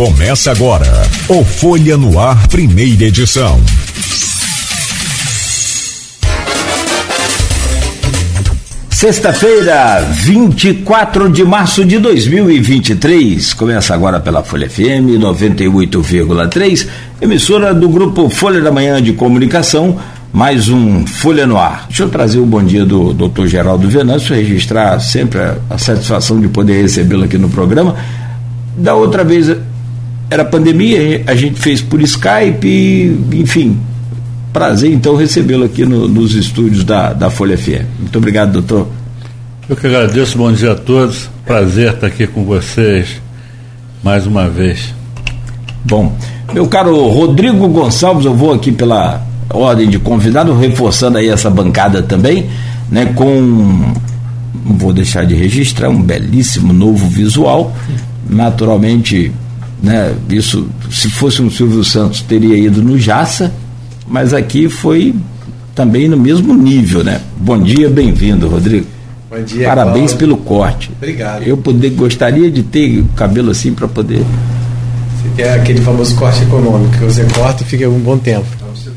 Começa agora o Folha no Ar, primeira edição. Sexta-feira, 24 de março de 2023. Começa agora pela Folha FM 98,3, emissora do grupo Folha da Manhã de Comunicação. Mais um Folha no Ar. Deixa eu trazer o bom dia do Dr. Geraldo Venâncio, registrar sempre a, a satisfação de poder recebê-lo aqui no programa. Da outra vez era pandemia, a gente fez por Skype, enfim, Prazer, então, recebê-lo aqui no, nos estúdios da, da Folha FM. Muito obrigado, doutor. Eu que agradeço, bom dia a todos. Prazer estar aqui com vocês mais uma vez. Bom, meu caro Rodrigo Gonçalves, eu vou aqui pela ordem de convidado, reforçando aí essa bancada também, né, com não vou deixar de registrar um belíssimo novo visual. Naturalmente, né, isso se fosse um Silvio Santos teria ido no Jaça, mas aqui foi também no mesmo nível, né? Bom dia, bem-vindo, Rodrigo. Bom dia. Parabéns Paulo. pelo corte. Obrigado. Eu poder, gostaria de ter o cabelo assim para poder. Você quer aquele famoso corte econômico que você corta e fica um bom tempo. Não, você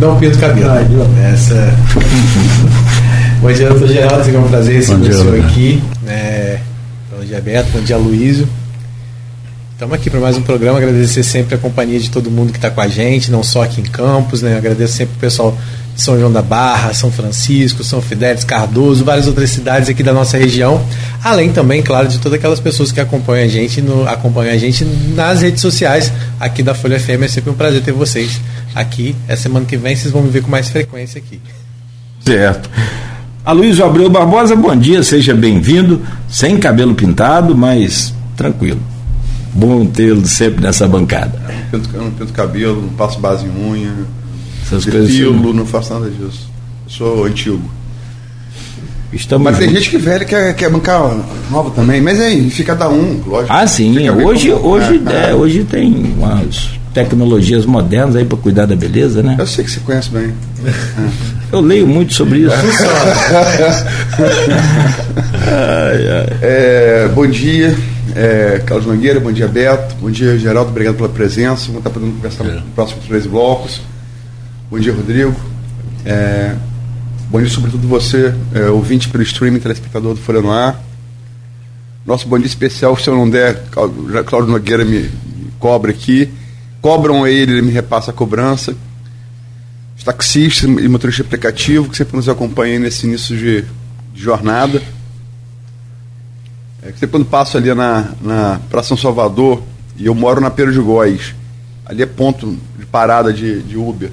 Não pinto cabelo. Ah, Essa. bom dia, doutor Geraldo. É um prazer receber o senhor aqui. É... Bom dia, Beto. Bom dia, Luísio. Estamos aqui para mais um programa. Agradecer sempre a companhia de todo mundo que está com a gente, não só aqui em Campos, né? Agradeço sempre o pessoal de São João da Barra, São Francisco, São Fidélis, Cardoso, várias outras cidades aqui da nossa região. Além também, claro, de todas aquelas pessoas que acompanham a gente, no, acompanham a gente nas redes sociais aqui da Folha FM. É sempre um prazer ter vocês aqui. Essa semana que vem vocês vão me ver com mais frequência aqui. Certo. Aloysio Abreu Barbosa, bom dia, seja bem-vindo. Sem cabelo pintado, mas tranquilo. Bom tê-lo sempre nessa bancada. Eu não, pinto, eu não pinto cabelo, não passo base em unha, Essas não faço nada disso. Eu sou antigo. Estamos mas juntos. tem gente que velha quer, quer bancar nova também, mas aí fica cada um, lógico. Ah, sim. Hoje, hoje, é, é, hoje tem umas tecnologias modernas aí para cuidar da beleza, né? Eu sei que você conhece bem. Eu leio muito sobre isso. ai, ai. É, bom dia. É, Carlos Mangueira, bom dia Beto, bom dia Geraldo, obrigado pela presença. Vamos estar podendo conversar é. nos próximos três blocos. Bom dia Rodrigo. É, bom dia sobretudo você, é, ouvinte pelo streaming, telespectador do Folha no Ar. Nosso bom dia especial, se eu não der, Cláudio Nogueira me, me cobra aqui. Cobram ele, ele me repassa a cobrança. Os taxistas e motorista aplicativo que sempre nos acompanham nesse início de, de jornada. É que quando passo ali na, na Praça São Salvador, e eu moro na Pera de Góis, ali é ponto de parada de, de Uber.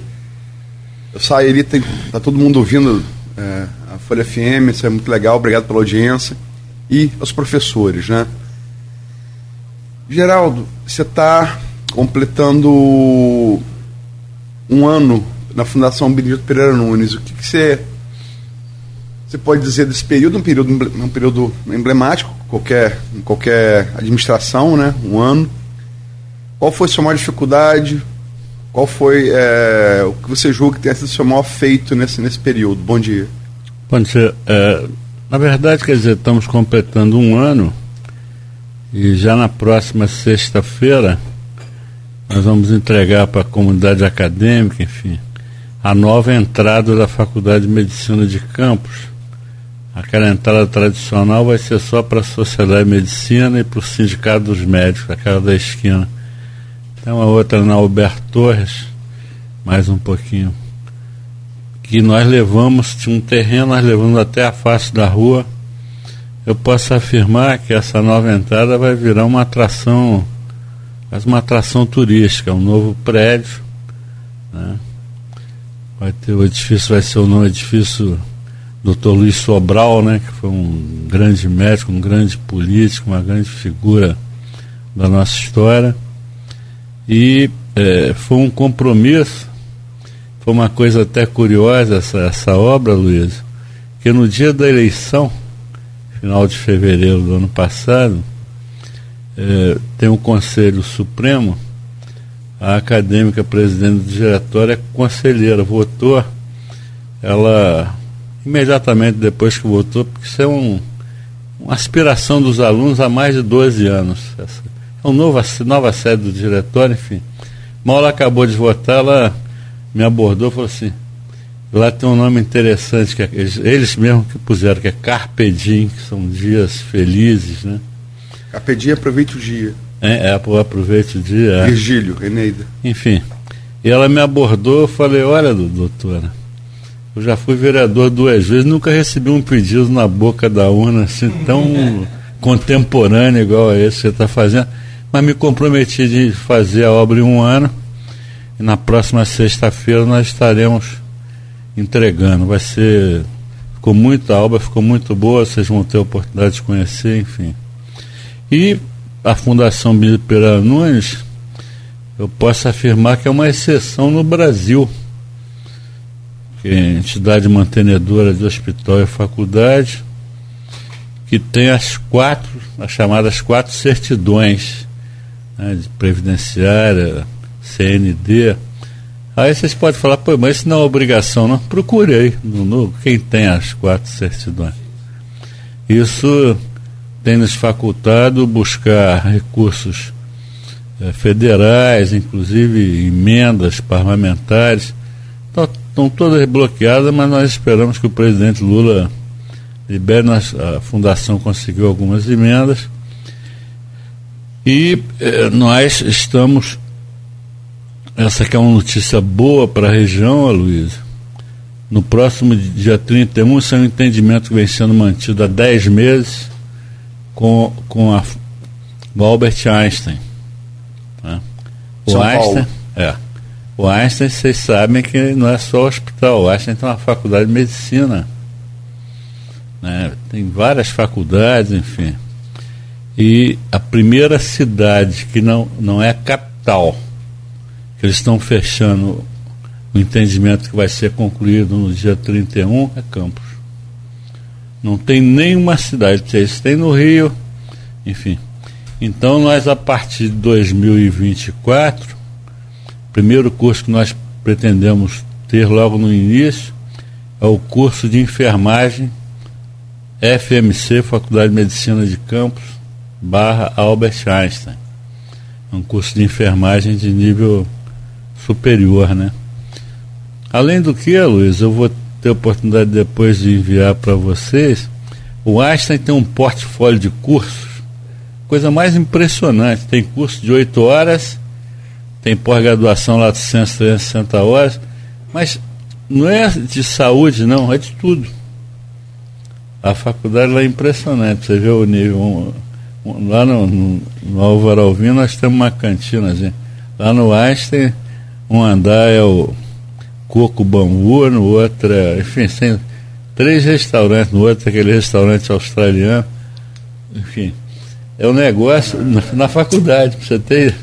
Eu saio ali, tem, tá todo mundo ouvindo é, a Folha FM, isso é muito legal, obrigado pela audiência. E aos professores, né? Geraldo, você está completando um ano na Fundação Benedito Pereira Nunes. O que, que você você pode dizer desse período, um período, um período emblemático, qualquer, em qualquer administração, né? um ano. Qual foi a sua maior dificuldade? Qual foi é, o que você julga que tenha sido o seu maior feito nesse, nesse período? Bom dia. Bom dia. É, na verdade, quer dizer, estamos completando um ano e já na próxima sexta-feira nós vamos entregar para a comunidade acadêmica, enfim, a nova entrada da Faculdade de Medicina de Campos Aquela entrada tradicional vai ser só para a Sociedade de Medicina e para o Sindicato dos Médicos, aquela da esquina. Tem uma outra na Alberto Torres, mais um pouquinho. Que nós levamos, tinha um terreno, nós levamos até a face da rua. Eu posso afirmar que essa nova entrada vai virar uma atração, uma atração turística, um novo prédio. Né? Vai ter, o edifício vai ser o novo edifício Dr. Luiz Sobral, né, que foi um grande médico, um grande político, uma grande figura da nossa história. E é, foi um compromisso, foi uma coisa até curiosa essa, essa obra, Luiz, que no dia da eleição, final de fevereiro do ano passado, é, tem um Conselho Supremo, a acadêmica presidente do diretório é conselheira, votou, ela imediatamente depois que votou, porque isso é um, uma aspiração dos alunos há mais de 12 anos, essa, é uma nova, nova sede do diretório, enfim. Mal ela acabou de votar, ela me abordou e falou assim, lá tem um nome interessante, que é, eles, eles mesmos que puseram, que é Carpedim, que são dias felizes, né? Carpedim aproveite o dia. É, é aproveite o dia. É. Virgílio, Eneida. Enfim. E ela me abordou, eu falei, olha, doutora, eu já fui vereador duas vezes, nunca recebi um pedido na boca da urna assim tão contemporâneo igual a esse que você está fazendo mas me comprometi de fazer a obra em um ano e na próxima sexta-feira nós estaremos entregando. Vai ser. Ficou muita obra, ficou muito boa, vocês vão ter a oportunidade de conhecer, enfim. E a Fundação Billy Pereira Nunes, eu posso afirmar que é uma exceção no Brasil. Que é entidade mantenedora de hospital e faculdade, que tem as quatro, as chamadas quatro certidões né, de previdenciária, CND. Aí vocês podem falar, pô, mas isso não é obrigação, não. Procurei no, no quem tem as quatro certidões. Isso tem nos facultado buscar recursos eh, federais, inclusive emendas parlamentares. Estão, estão todas bloqueadas, mas nós esperamos que o presidente Lula libere. a fundação conseguiu algumas emendas e eh, nós estamos. Essa aqui é uma notícia boa para a região, Luiz. No próximo dia 31, isso é um entendimento que vem sendo mantido há 10 meses com, com a, o Albert Einstein. Né? O São Einstein. Paulo. É. O Einstein, vocês sabem que não é só hospital. O Einstein tem uma faculdade de medicina. Né? Tem várias faculdades, enfim. E a primeira cidade que não, não é capital, que eles estão fechando o entendimento que vai ser concluído no dia 31, é Campos. Não tem nenhuma cidade, eles têm no Rio, enfim. Então nós a partir de 2024, primeiro curso que nós pretendemos ter logo no início é o curso de enfermagem FMC, Faculdade de Medicina de Campos, barra Albert Einstein. Um curso de enfermagem de nível superior, né? Além do que, Luiz, eu vou ter a oportunidade depois de enviar para vocês. O Einstein tem um portfólio de cursos, coisa mais impressionante. Tem curso de 8 horas, tem pós-graduação lá de 160 horas, mas não é de saúde, não, é de tudo. A faculdade lá é impressionante, você vê o nível Lá no, no, no Álvaro nós temos uma cantina, gente. Lá no Einstein, um andar é o Coco Bambu, no outro é, enfim, tem três restaurantes, no outro é aquele restaurante australiano. Enfim, é um negócio na, na faculdade, pra você ter.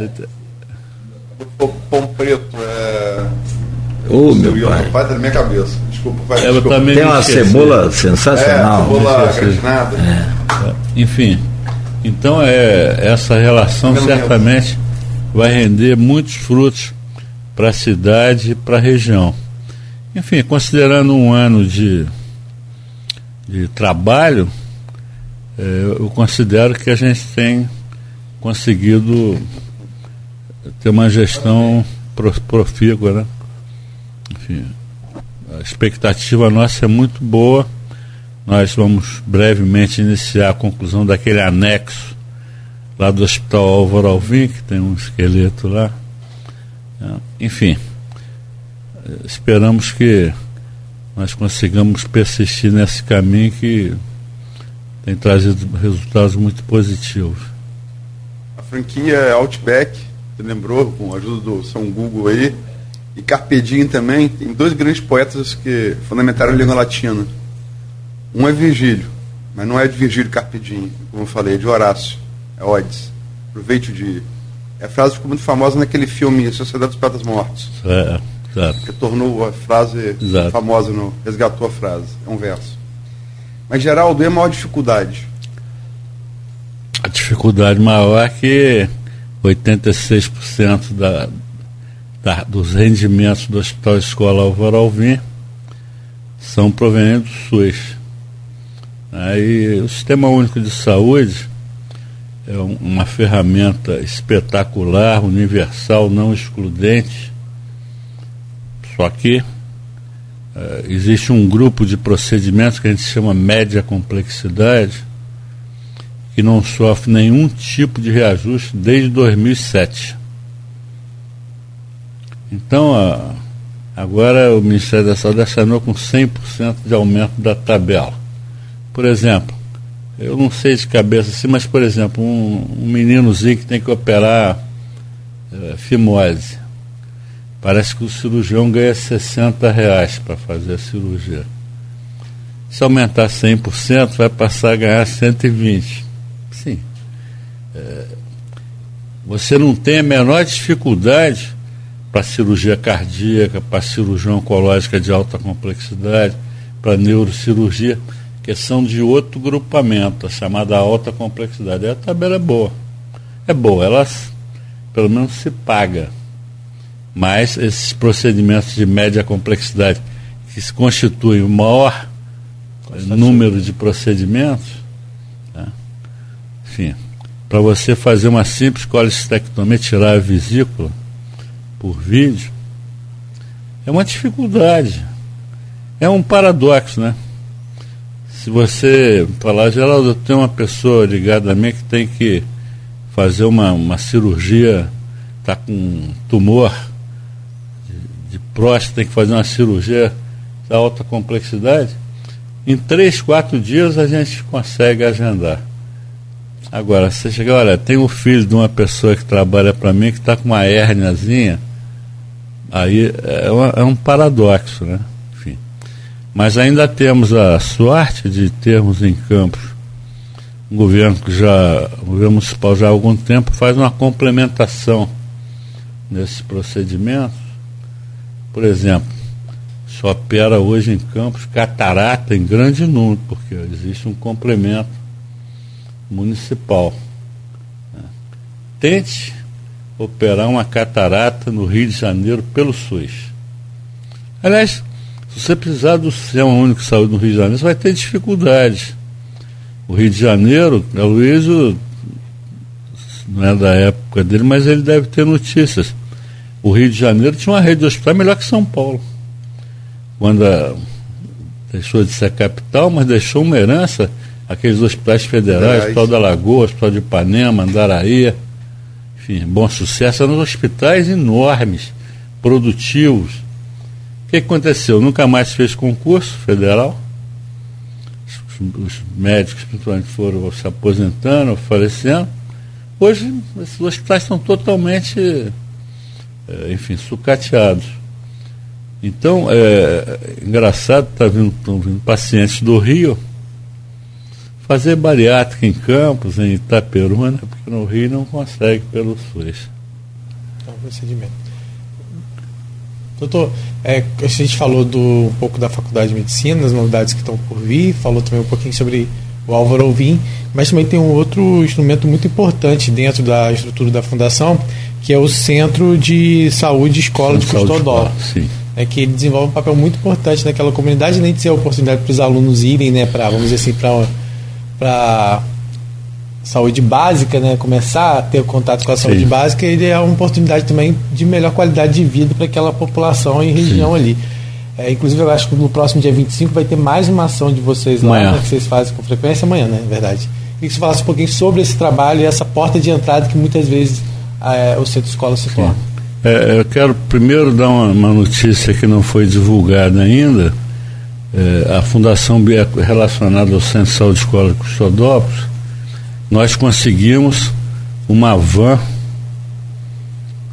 Você ter... Pão preto é. Ô, meu pai. Pai tá na minha cabeça. Desculpa, pai. Eu desculpa. também Tem uma esqueci. cebola sensacional. É, cebola esqueci. gratinada. Enfim, então é, essa relação Pelo certamente vai render muitos frutos para a cidade e para a região. Enfim, considerando um ano de, de trabalho, eh, eu considero que a gente tem conseguido ter uma gestão pro- profícua, né? Enfim, a expectativa nossa é muito boa. Nós vamos brevemente iniciar a conclusão daquele anexo lá do Hospital Álvaro Alvim, que tem um esqueleto lá. É, Enfim, esperamos que nós consigamos persistir nesse caminho que tem trazido resultados muito positivos. A franquia Outback, lembrou, com a ajuda do São Google aí. E Carpedinho também, tem dois grandes poetas que fundamentaram a língua latina. Um é Virgílio, mas não é de Virgílio Carpedinho, como eu falei, é de Horácio, é Odes. Aproveite o dia. É a frase que ficou muito famosa naquele filme Sociedade dos Poetas Mortos, É, exato. que tornou a frase Exato. famosa, no, resgatou a frase. É um verso. Mas, Geraldo, é a maior dificuldade? A dificuldade maior é que 86% da, da, dos rendimentos do Hospital Escola Álvaro Alvim são provenientes do SUS. Aí o Sistema Único de Saúde, é uma ferramenta espetacular, universal, não excludente. Só que uh, existe um grupo de procedimentos que a gente chama média complexidade, que não sofre nenhum tipo de reajuste desde 2007. Então, agora o Ministério da Saúde assinou com 100% de aumento da tabela. Por exemplo, eu não sei de cabeça assim, mas, por exemplo, um, um meninozinho que tem que operar uh, fimose. Parece que o cirurgião ganha 60 reais para fazer a cirurgia. Se aumentar 100%, vai passar a ganhar 120. Você não tem a menor dificuldade para cirurgia cardíaca, para cirurgia oncológica de alta complexidade, para neurocirurgia que são de outro grupamento, a chamada alta complexidade. E a tabela é boa. É boa, ela pelo menos se paga. Mas esses procedimentos de média complexidade, que se constituem o maior número de procedimentos, né? enfim, para você fazer uma simples colecistectomia, tirar a vesícula por vídeo, é uma dificuldade. É um paradoxo, né? se você falar, Geraldo, eu tenho uma pessoa ligada a mim que tem que fazer uma, uma cirurgia, está com tumor de, de próstata, tem que fazer uma cirurgia de alta complexidade, em três, quatro dias a gente consegue agendar. Agora, você chega, olha, tem um filho de uma pessoa que trabalha para mim que está com uma hérniazinha, aí é, uma, é um paradoxo, né? Mas ainda temos a sorte de termos em Campos um governo que já, o governo municipal já há algum tempo faz uma complementação nesse procedimento. Por exemplo, se opera hoje em Campos catarata em grande número, porque existe um complemento municipal. Tente operar uma catarata no Rio de Janeiro pelo SUS. Aliás, se você precisar do Sistema Único de Saúde no Rio de Janeiro, você vai ter dificuldade. O Rio de Janeiro, a Luísa não é da época dele, mas ele deve ter notícias. O Rio de Janeiro tinha uma rede de hospital melhor que São Paulo. Quando a, deixou de ser capital, mas deixou uma herança, aqueles hospitais federais, Hospital da Lagoa, Hospital de Ipanema, Andaraí, enfim, bom sucesso, eram hospitais enormes, produtivos o que aconteceu? Nunca mais fez concurso federal. Os, os médicos, principalmente, foram se aposentando, falecendo. Hoje, esses hospitais estão totalmente, é, enfim, sucateados. Então, é engraçado, tá vindo, estão vindo pacientes do Rio fazer bariátrica em Campos, em Itaperuna, porque no Rio não consegue pelo SUS. É um procedimento. Doutor, é, a gente falou do, um pouco da Faculdade de Medicina, das novidades que estão por vir, falou também um pouquinho sobre o Álvaro Alvim, mas também tem um outro instrumento muito importante dentro da estrutura da Fundação, que é o Centro de Saúde Escola de Custodó. É que ele desenvolve um papel muito importante naquela comunidade, além de ser a oportunidade para os alunos irem, né, para, vamos dizer assim, para saúde básica, né, começar a ter contato com a saúde Sim. básica, ele é uma oportunidade também de melhor qualidade de vida para aquela população e região Sim. ali. É, inclusive, eu acho que no próximo dia 25 vai ter mais uma ação de vocês lá, né, que vocês fazem com frequência amanhã, né? Verdade. Queria que você falasse um pouquinho sobre esse trabalho e essa porta de entrada que muitas vezes é, o centro escola se torna. É, eu quero primeiro dar uma, uma, notícia que não foi divulgada ainda. É, a Fundação Bia relacionada ao Centro de Saúde Escola de Custodópolis nós conseguimos uma van,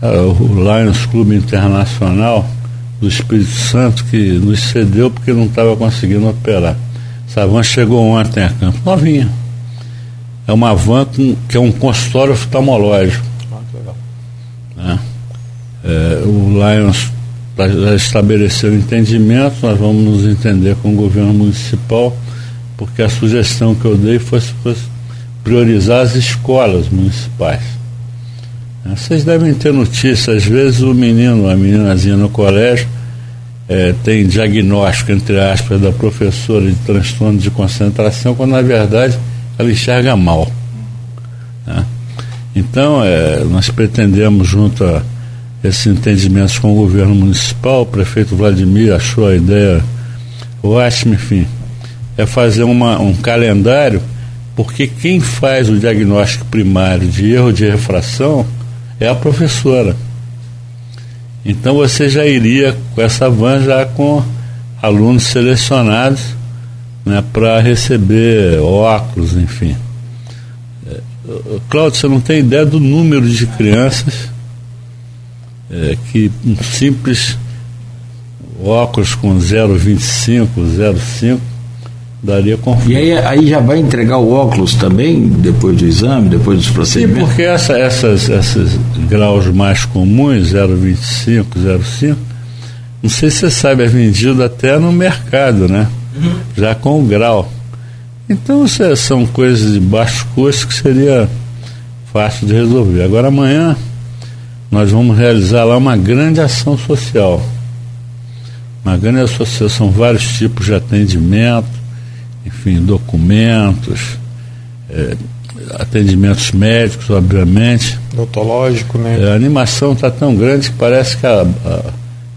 uh, o Lions Clube Internacional do Espírito Santo, que nos cedeu porque não estava conseguindo operar. Essa van chegou ontem a campo, novinha. É uma van com, que é um consultório oftalmológico. Ah, que legal. Né? É, o Lions já estabeleceu entendimento, nós vamos nos entender com o governo municipal, porque a sugestão que eu dei foi, foi priorizar as escolas municipais. Vocês devem ter notícia, às vezes o menino, a meninazinha no colégio, é, tem diagnóstico, entre aspas, da professora de transtorno de concentração, quando na verdade ela enxerga mal. Né? Então, é, nós pretendemos, junto a esses entendimentos com o governo municipal, o prefeito Vladimir achou a ideia ótima, enfim, é fazer uma, um calendário, porque quem faz o diagnóstico primário de erro de refração é a professora. Então você já iria com essa van já com alunos selecionados né, para receber óculos, enfim. É, Cláudio, você não tem ideia do número de crianças é, que um simples óculos com 0,25, 0,5 daria conforto. E aí, aí já vai entregar o óculos também, depois do exame, depois dos procedimentos? Sim, porque essa, essas, esses graus mais comuns, 0,25, 0,5, não sei se você sabe, é vendido até no mercado, né? Uhum. Já com o grau. Então são coisas de baixo custo que seria fácil de resolver. Agora amanhã nós vamos realizar lá uma grande ação social. Uma grande associação, vários tipos de atendimento, enfim, documentos, é, atendimentos médicos, obviamente. Odontológico, né? É, a animação está tão grande que parece que a, a,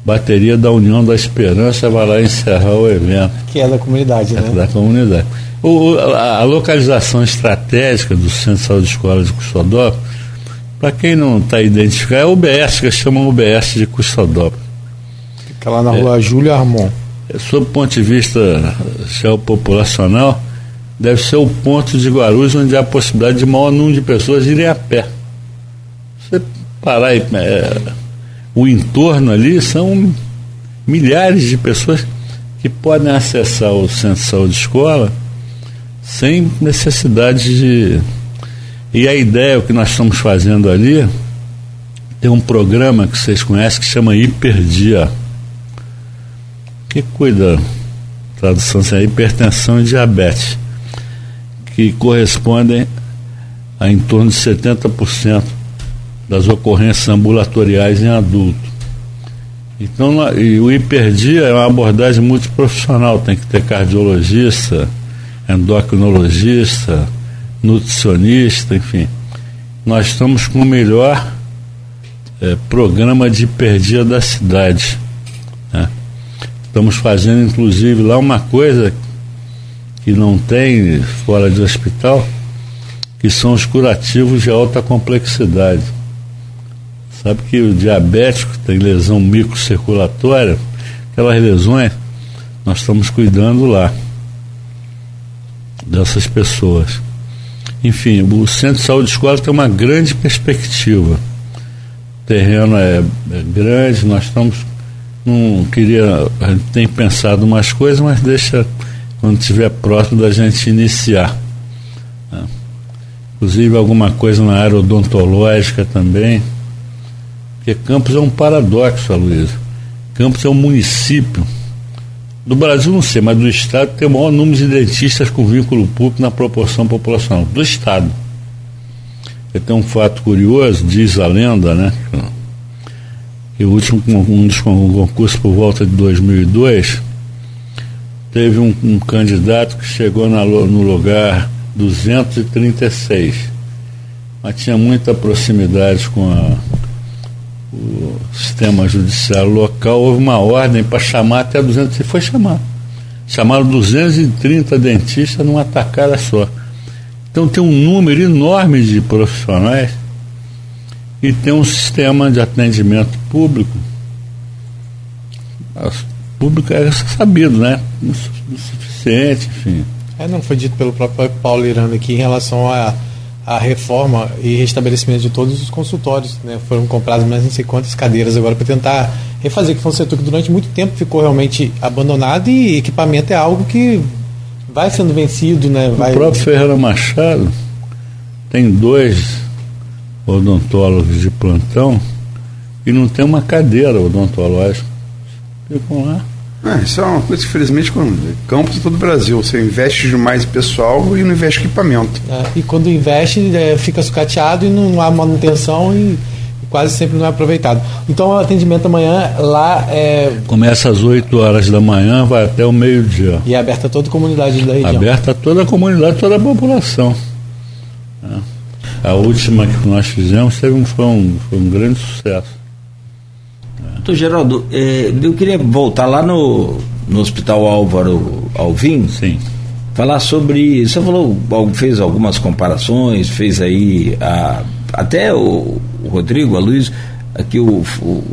bateria da União da Esperança vai lá encerrar o evento. Que é da comunidade, é né? Da comunidade. O, a, a, localização estratégica do Centro de Saúde de Escola de Custodópolis, para quem não está identificado, é o UBS, que chamam UBS de Custodópolis. Fica lá na rua é, Júlio Armon. É, sob o ponto de vista geopopulacional, deve ser o ponto de Guarulhos onde há a possibilidade de maior número de pessoas irem a pé. Você parar e. É, o entorno ali são milhares de pessoas que podem acessar o centro de saúde de escola sem necessidade de. E a ideia, o que nós estamos fazendo ali, tem um programa que vocês conhecem que chama Hiperdia, que cuida, tradução assim, hipertensão e diabetes, que correspondem a em torno de 70% das ocorrências ambulatoriais em adulto. Então, e o hiperdia é uma abordagem multiprofissional, tem que ter cardiologista, endocrinologista, nutricionista, enfim. Nós estamos com o melhor é, programa de hiperdia da cidade. Né? Estamos fazendo, inclusive, lá uma coisa que não tem fora de hospital, que são os curativos de alta complexidade. Sabe que o diabético tem lesão microcirculatória, aquelas lesões, nós estamos cuidando lá dessas pessoas. Enfim, o Centro de Saúde de Escola tem uma grande perspectiva. O terreno é, é grande, nós estamos. Não queria. A gente tem pensado umas coisas, mas deixa quando estiver próximo da gente iniciar. Né? Inclusive alguma coisa na área odontológica também. Porque Campos é um paradoxo, Luísa. Campos é um município do Brasil não sei, mas do Estado tem o maior número de dentistas com vínculo público na proporção populacional. Do Estado. E tem um fato curioso, diz a lenda, né? Que o último um dos concursos por volta de 2002 teve um, um candidato que chegou na, no lugar 236, mas tinha muita proximidade com a o sistema judiciário local, houve uma ordem para chamar até 200, e foi chamado. Chamaram 230 dentistas numa tacada só. Então tem um número enorme de profissionais e tem um sistema de atendimento público. Público é sabido, né? Insuficiente, enfim. É, não foi dito pelo próprio Paulo Irano aqui em relação a a reforma e restabelecimento de todos os consultórios. Né? Foram compradas mais não sei quantas cadeiras agora para tentar refazer, que foi um setor que durante muito tempo ficou realmente abandonado e equipamento é algo que vai sendo vencido. Né? Vai... O próprio Ferreira Machado tem dois odontólogos de plantão e não tem uma cadeira odontológica. Ficam lá é, isso é uma coisa que, infelizmente, com campos todo o Brasil. Você investe demais em pessoal e não investe em equipamento. É, e quando investe, é, fica sucateado e não há manutenção e quase sempre não é aproveitado. Então, o atendimento amanhã lá é. Começa às 8 horas da manhã, vai até o meio-dia. E é aberta a toda a comunidade da região. Aberta a toda a comunidade, toda a população. É. a última que nós fizemos teve um, foi, um, foi um grande sucesso. Geraldo, eh, eu queria voltar lá no, no Hospital Álvaro Alvim. Sim. Falar sobre. Você falou, fez algumas comparações, fez aí. A, até o, o Rodrigo, a Luiz, aqui o, o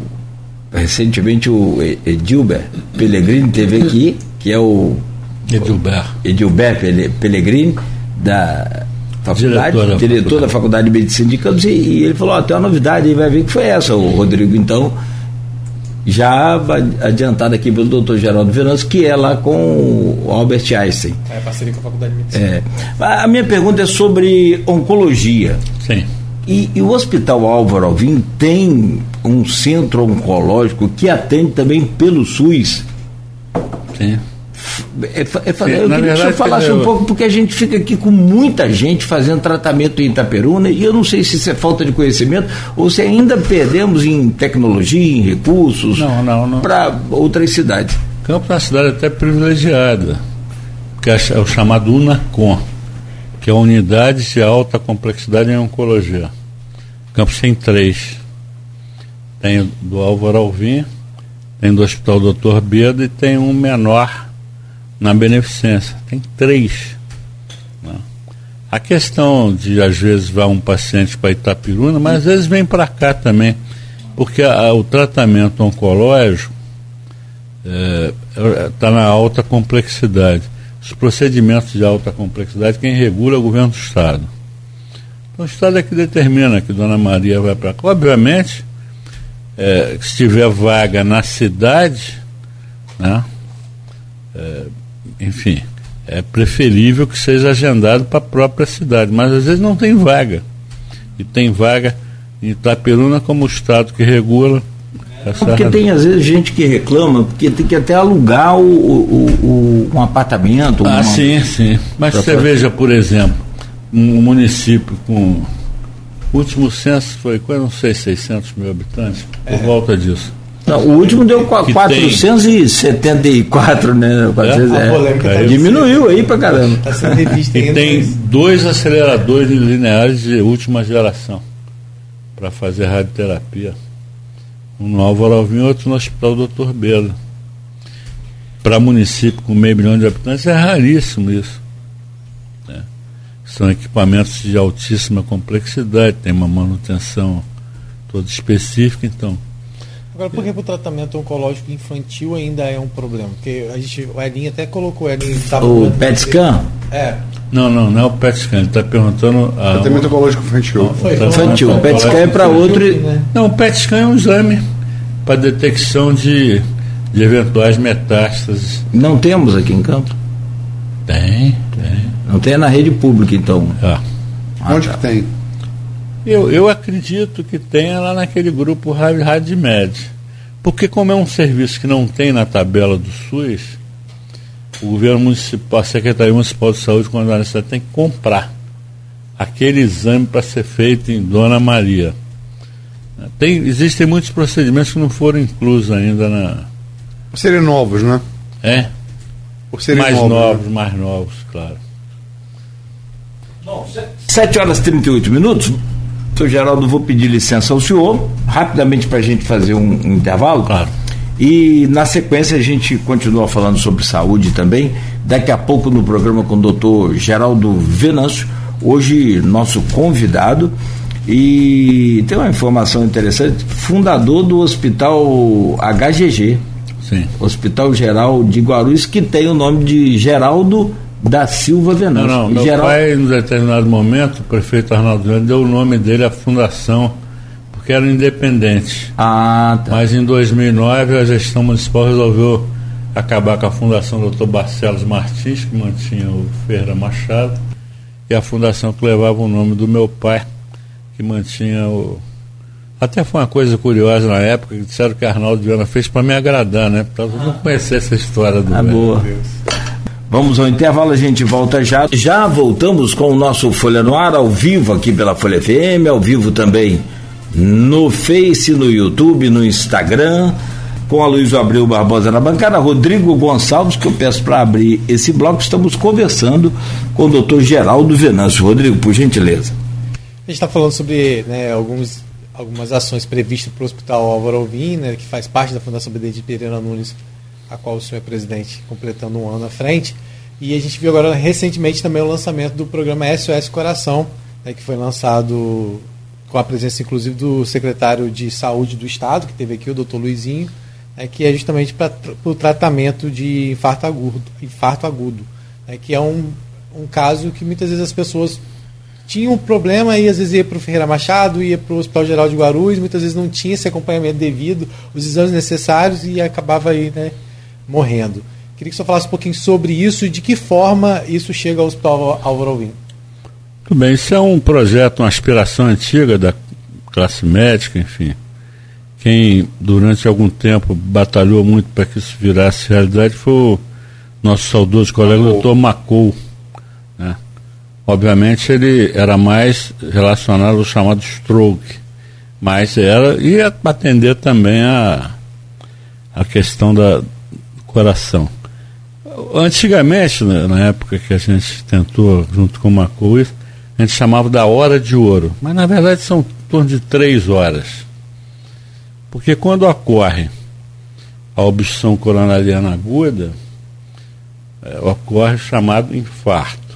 recentemente o Edilber Pellegrini teve aqui, que é o. Edilber. Edilber Pellegrini, da faculdade, diretor, diretor da Faculdade de Medicina de Campos, e, e ele falou: oh, tem uma novidade, aí vai ver que foi essa. O Rodrigo, então já adiantado aqui pelo doutor Geraldo Venâncio, que é lá com o Albert Einstein. É, parceria com a Faculdade de Medicina. É. A minha pergunta é sobre oncologia. Sim. E, e, o Hospital Álvaro Alvim tem um centro oncológico que atende também pelo SUS. Sim. É, é, eu queria verdade, que o senhor falasse um pouco, porque a gente fica aqui com muita gente fazendo tratamento em Itaperuna, e eu não sei se isso é falta de conhecimento ou se ainda perdemos em tecnologia, em recursos para outras cidades. Campos é uma cidade até privilegiada, que é o chamado UNACOM, que é a Unidade de Alta Complexidade em Oncologia. Campos tem três. Tem do Álvaro Alvim, tem do Hospital Doutor Beda e tem um menor na beneficência. Tem três. Né? A questão de, às vezes, vai um paciente para Itapiruna, mas às vezes vem para cá também, porque a, o tratamento oncológico está é, tá na alta complexidade. Os procedimentos de alta complexidade, quem regula é o governo do Estado. Então, o Estado é que determina que Dona Maria vai para cá. Obviamente, é, se tiver vaga na cidade, né, é, enfim, é preferível que seja agendado para a própria cidade, mas às vezes não tem vaga. E tem vaga em Itaperuna como o Estado que regula. Porque tem às vezes gente que reclama, porque tem que até alugar o, o, o um apartamento. Ah, uma... sim, sim. Mas você fazer. veja, por exemplo, um município com. O último censo foi, eu não sei, 600 mil habitantes, por é. volta disso. Não, o último deu que 474, tem... né? 400, é, é, diminuiu aí pra caramba. Tá e tem dois aceleradores lineares de última geração para fazer radioterapia. Um no Álvaro Alvim e outro no Hospital Doutor Belo. Para município com meio milhão de habitantes é raríssimo isso. Né? São equipamentos de altíssima complexidade, tem uma manutenção toda específica, então Agora, por que o tratamento oncológico infantil ainda é um problema? Porque a gente, o Edinho até colocou o Edinho. O PET scan? É. Não, não, não é o PET scan, ele está perguntando. A, tratamento oncológico infantil. Não, foi, infantil. O PET scan é para outro. Né? Não, o PET scan é um exame para detecção de, de eventuais metástases. Não temos aqui em campo? Tem, tem. Não tem na rede pública, então. Ah. Ah, Onde tá. que tem? Eu, eu acredito que tenha lá naquele grupo RadMed. Porque como é um serviço que não tem na tabela do SUS, o governo municipal, a Secretaria Municipal de Saúde, quando a necessidade, tem que comprar aquele exame para ser feito em Dona Maria. Tem, existem muitos procedimentos que não foram inclusos ainda na. Serem novos, né? É. Por serem mais novos, novos né? mais novos, claro. Bom, 7 horas e 38 minutos. Senhor Geraldo, vou pedir licença ao senhor, rapidamente para a gente fazer um, um intervalo. Claro. E na sequência a gente continua falando sobre saúde também. Daqui a pouco no programa com o doutor Geraldo Venâncio, hoje nosso convidado. E tem uma informação interessante: fundador do Hospital HGG, Sim. Hospital Geral de Guarulhos, que tem o nome de Geraldo da Silva Venâncio. Não, não, meu geral... pai, em determinado momento, o prefeito Arnaldo Venâncio deu o nome dele à fundação, porque era independente. Ah, tá. Mas em 2009 a gestão municipal resolveu acabar com a fundação Dr. Barcelos Martins, que mantinha o Ferreira Machado, e a fundação que levava o nome do meu pai, que mantinha o. Até foi uma coisa curiosa na época, que disseram que Arnaldo Viana fez para me agradar, né? Para eu não conhecer essa história do. Ah, boa. Vamos ao intervalo, a gente volta já. Já voltamos com o nosso Folha no Ar, ao vivo aqui pela Folha FM, ao vivo também no Face, no YouTube, no Instagram, com a Luiz Abreu Barbosa na bancada, Rodrigo Gonçalves, que eu peço para abrir esse bloco. Estamos conversando com o doutor Geraldo Venâncio. Rodrigo, por gentileza. A gente está falando sobre né, alguns, algumas ações previstas para o Hospital Álvaro Alvim, né, que faz parte da Fundação BD de Pereira Nunes, a qual o senhor é presidente, completando um ano à frente. E a gente viu agora recentemente também o lançamento do programa SOS Coração, né, que foi lançado com a presença inclusive do secretário de Saúde do Estado, que teve aqui, o doutor Luizinho, né, que é justamente para o tratamento de infarto agudo, infarto agudo né, que é um, um caso que muitas vezes as pessoas tinham um problema e às vezes ia para o Ferreira Machado, ia para o Hospital Geral de Guarulhos, muitas vezes não tinha esse acompanhamento devido, os exames necessários e acabava aí né, morrendo. Queria que senhor falasse um pouquinho sobre isso e de que forma isso chega ao Hospital Álvaro Alvim. Muito bem, isso é um projeto, uma aspiração antiga da classe médica, enfim. Quem durante algum tempo batalhou muito para que isso virasse realidade foi o nosso saudoso colega Macou. doutor Macou. Né? Obviamente ele era mais relacionado ao chamado stroke, mas era, ia atender também a, a questão da coração. Antigamente, né, na época que a gente tentou junto com o Macou isso, a gente chamava da hora de ouro, mas na verdade são em torno de três horas. Porque quando ocorre a obstrução coronariana aguda, é, ocorre o chamado infarto.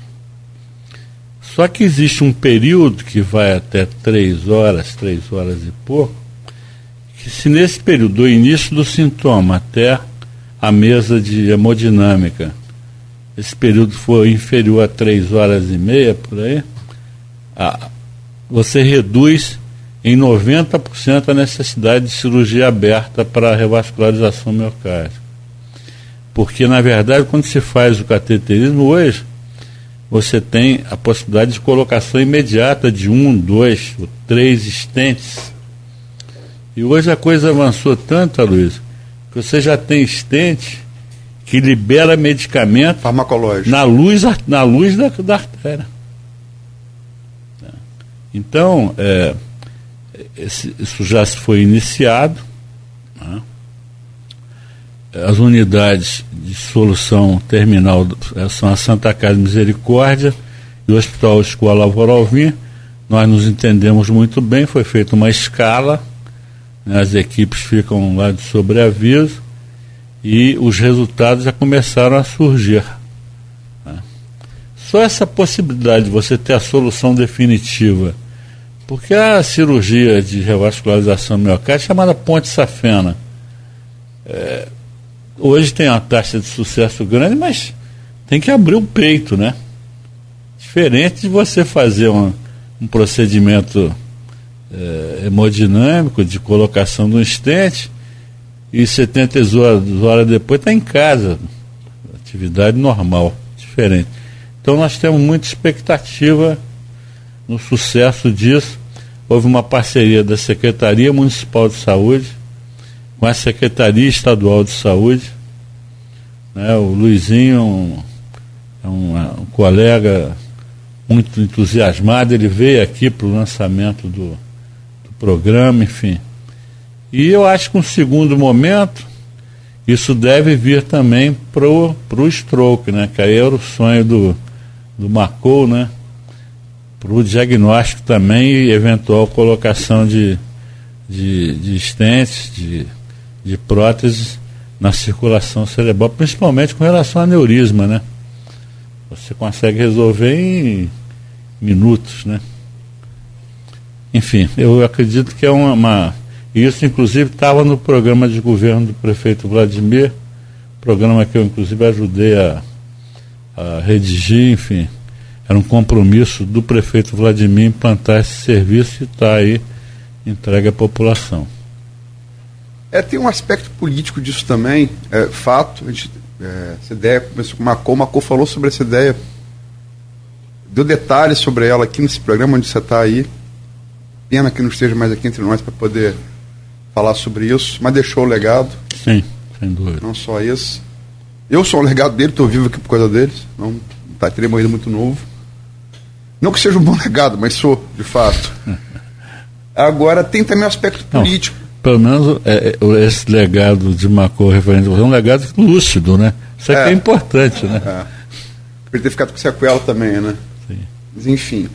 Só que existe um período que vai até três horas, três horas e pouco, que se nesse período, do início do sintoma até a mesa de hemodinâmica, esse período for inferior a três horas e meia, por aí, você reduz em 90% a necessidade de cirurgia aberta para revascularização miocárdica. Porque, na verdade, quando se faz o cateterismo hoje, você tem a possibilidade de colocação imediata de um, dois ou três estentes. E hoje a coisa avançou tanto, Luiz, que você já tem estente que libera medicamento farmacológico na luz, na luz da, da artéria. Então, é, esse, isso já foi iniciado. Né? As unidades de solução terminal eh, são a Santa Casa Misericórdia e o Hospital Escola Álvaro Alvim. Nós nos entendemos muito bem, foi feita uma escala? As equipes ficam lá de sobreaviso e os resultados já começaram a surgir. Né? Só essa possibilidade de você ter a solução definitiva porque a cirurgia de revascularização miocárdica chamada ponte safena. É, hoje tem uma taxa de sucesso grande, mas tem que abrir o peito, né? Diferente de você fazer um, um procedimento é, hemodinâmico de colocação um estente e 70 horas depois está em casa. Atividade normal, diferente. Então nós temos muita expectativa no sucesso disso houve uma parceria da Secretaria Municipal de Saúde com a Secretaria Estadual de Saúde. Né? O Luizinho é um, é um, é colega muito entusiasmado, ele veio aqui para o lançamento do, do programa, enfim. E eu acho que um segundo momento, isso deve vir também para o stroke, né? Que aí era o sonho do, do Marcou, né? para o diagnóstico também e eventual colocação de, de, de estentes, de, de próteses na circulação cerebral, principalmente com relação a aneurisma, né? Você consegue resolver em minutos, né? Enfim, eu acredito que é uma. uma isso, inclusive, estava no programa de governo do prefeito Vladimir, programa que eu, inclusive, ajudei a, a redigir, enfim era um compromisso do prefeito Vladimir implantar esse serviço e está aí entregue à população. É, tem um aspecto político disso também, é, fato, a gente, é, essa ideia começou com o Macô, o falou sobre essa ideia, deu detalhes sobre ela aqui nesse programa onde você está aí, pena que não esteja mais aqui entre nós para poder falar sobre isso, mas deixou o legado. Sim, sem dúvida. Não só isso. Eu sou o legado dele, estou vivo aqui por causa deles, não tá, teria morrido muito novo. Não que seja um bom legado, mas sou, de fato. Agora tem também o aspecto político. Não, pelo menos é, é, esse legado de Macô referente é um legado lúcido, né? Isso é, é importante, né? É. Ele ter ficado com sequela também, né? Sim. Mas enfim.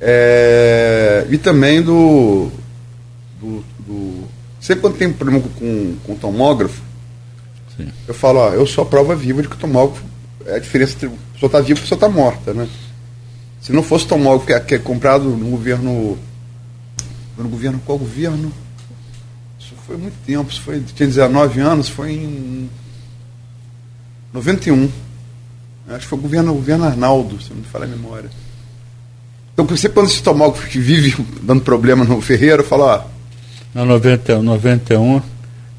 É, e também do, do, do. Sempre quando tem problema com, com tomógrafo, Sim. eu falo, ó, eu sou a prova viva de que o tomógrafo é a diferença entre a pessoa está viva e a pessoa está morta, né? Se não fosse tomógrafo que é, que é comprado no governo. No governo, qual governo? Isso foi muito tempo, isso foi, tinha 19 anos, foi em 91. Acho que foi o governo, o governo Arnaldo, se não me falha a memória. Então, você, quando esse tomógrafo que vive dando problema no Ferreiro, fala. Ó, na 90, 91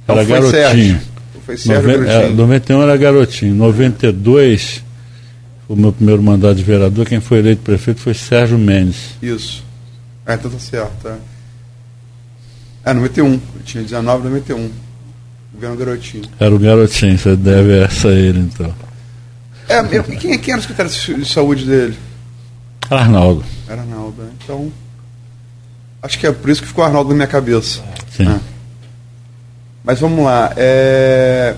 era garotinho. Sérgio. Foi Sérgio Noven, é, 91 era garotinho. 92, o meu primeiro mandato de vereador, quem foi eleito prefeito foi Sérgio Mendes. Isso. É, então tá certo. É, é 91. Eu tinha 19, 91. Governo garotinho. Era o garotinho, você deve essa a ele então. É, eu, quem, quem era o secretário de saúde dele? Arnaldo. Era Arnaldo, né? Então. Acho que é por isso que ficou Arnaldo na minha cabeça. Sim. Né? Mas vamos lá. É...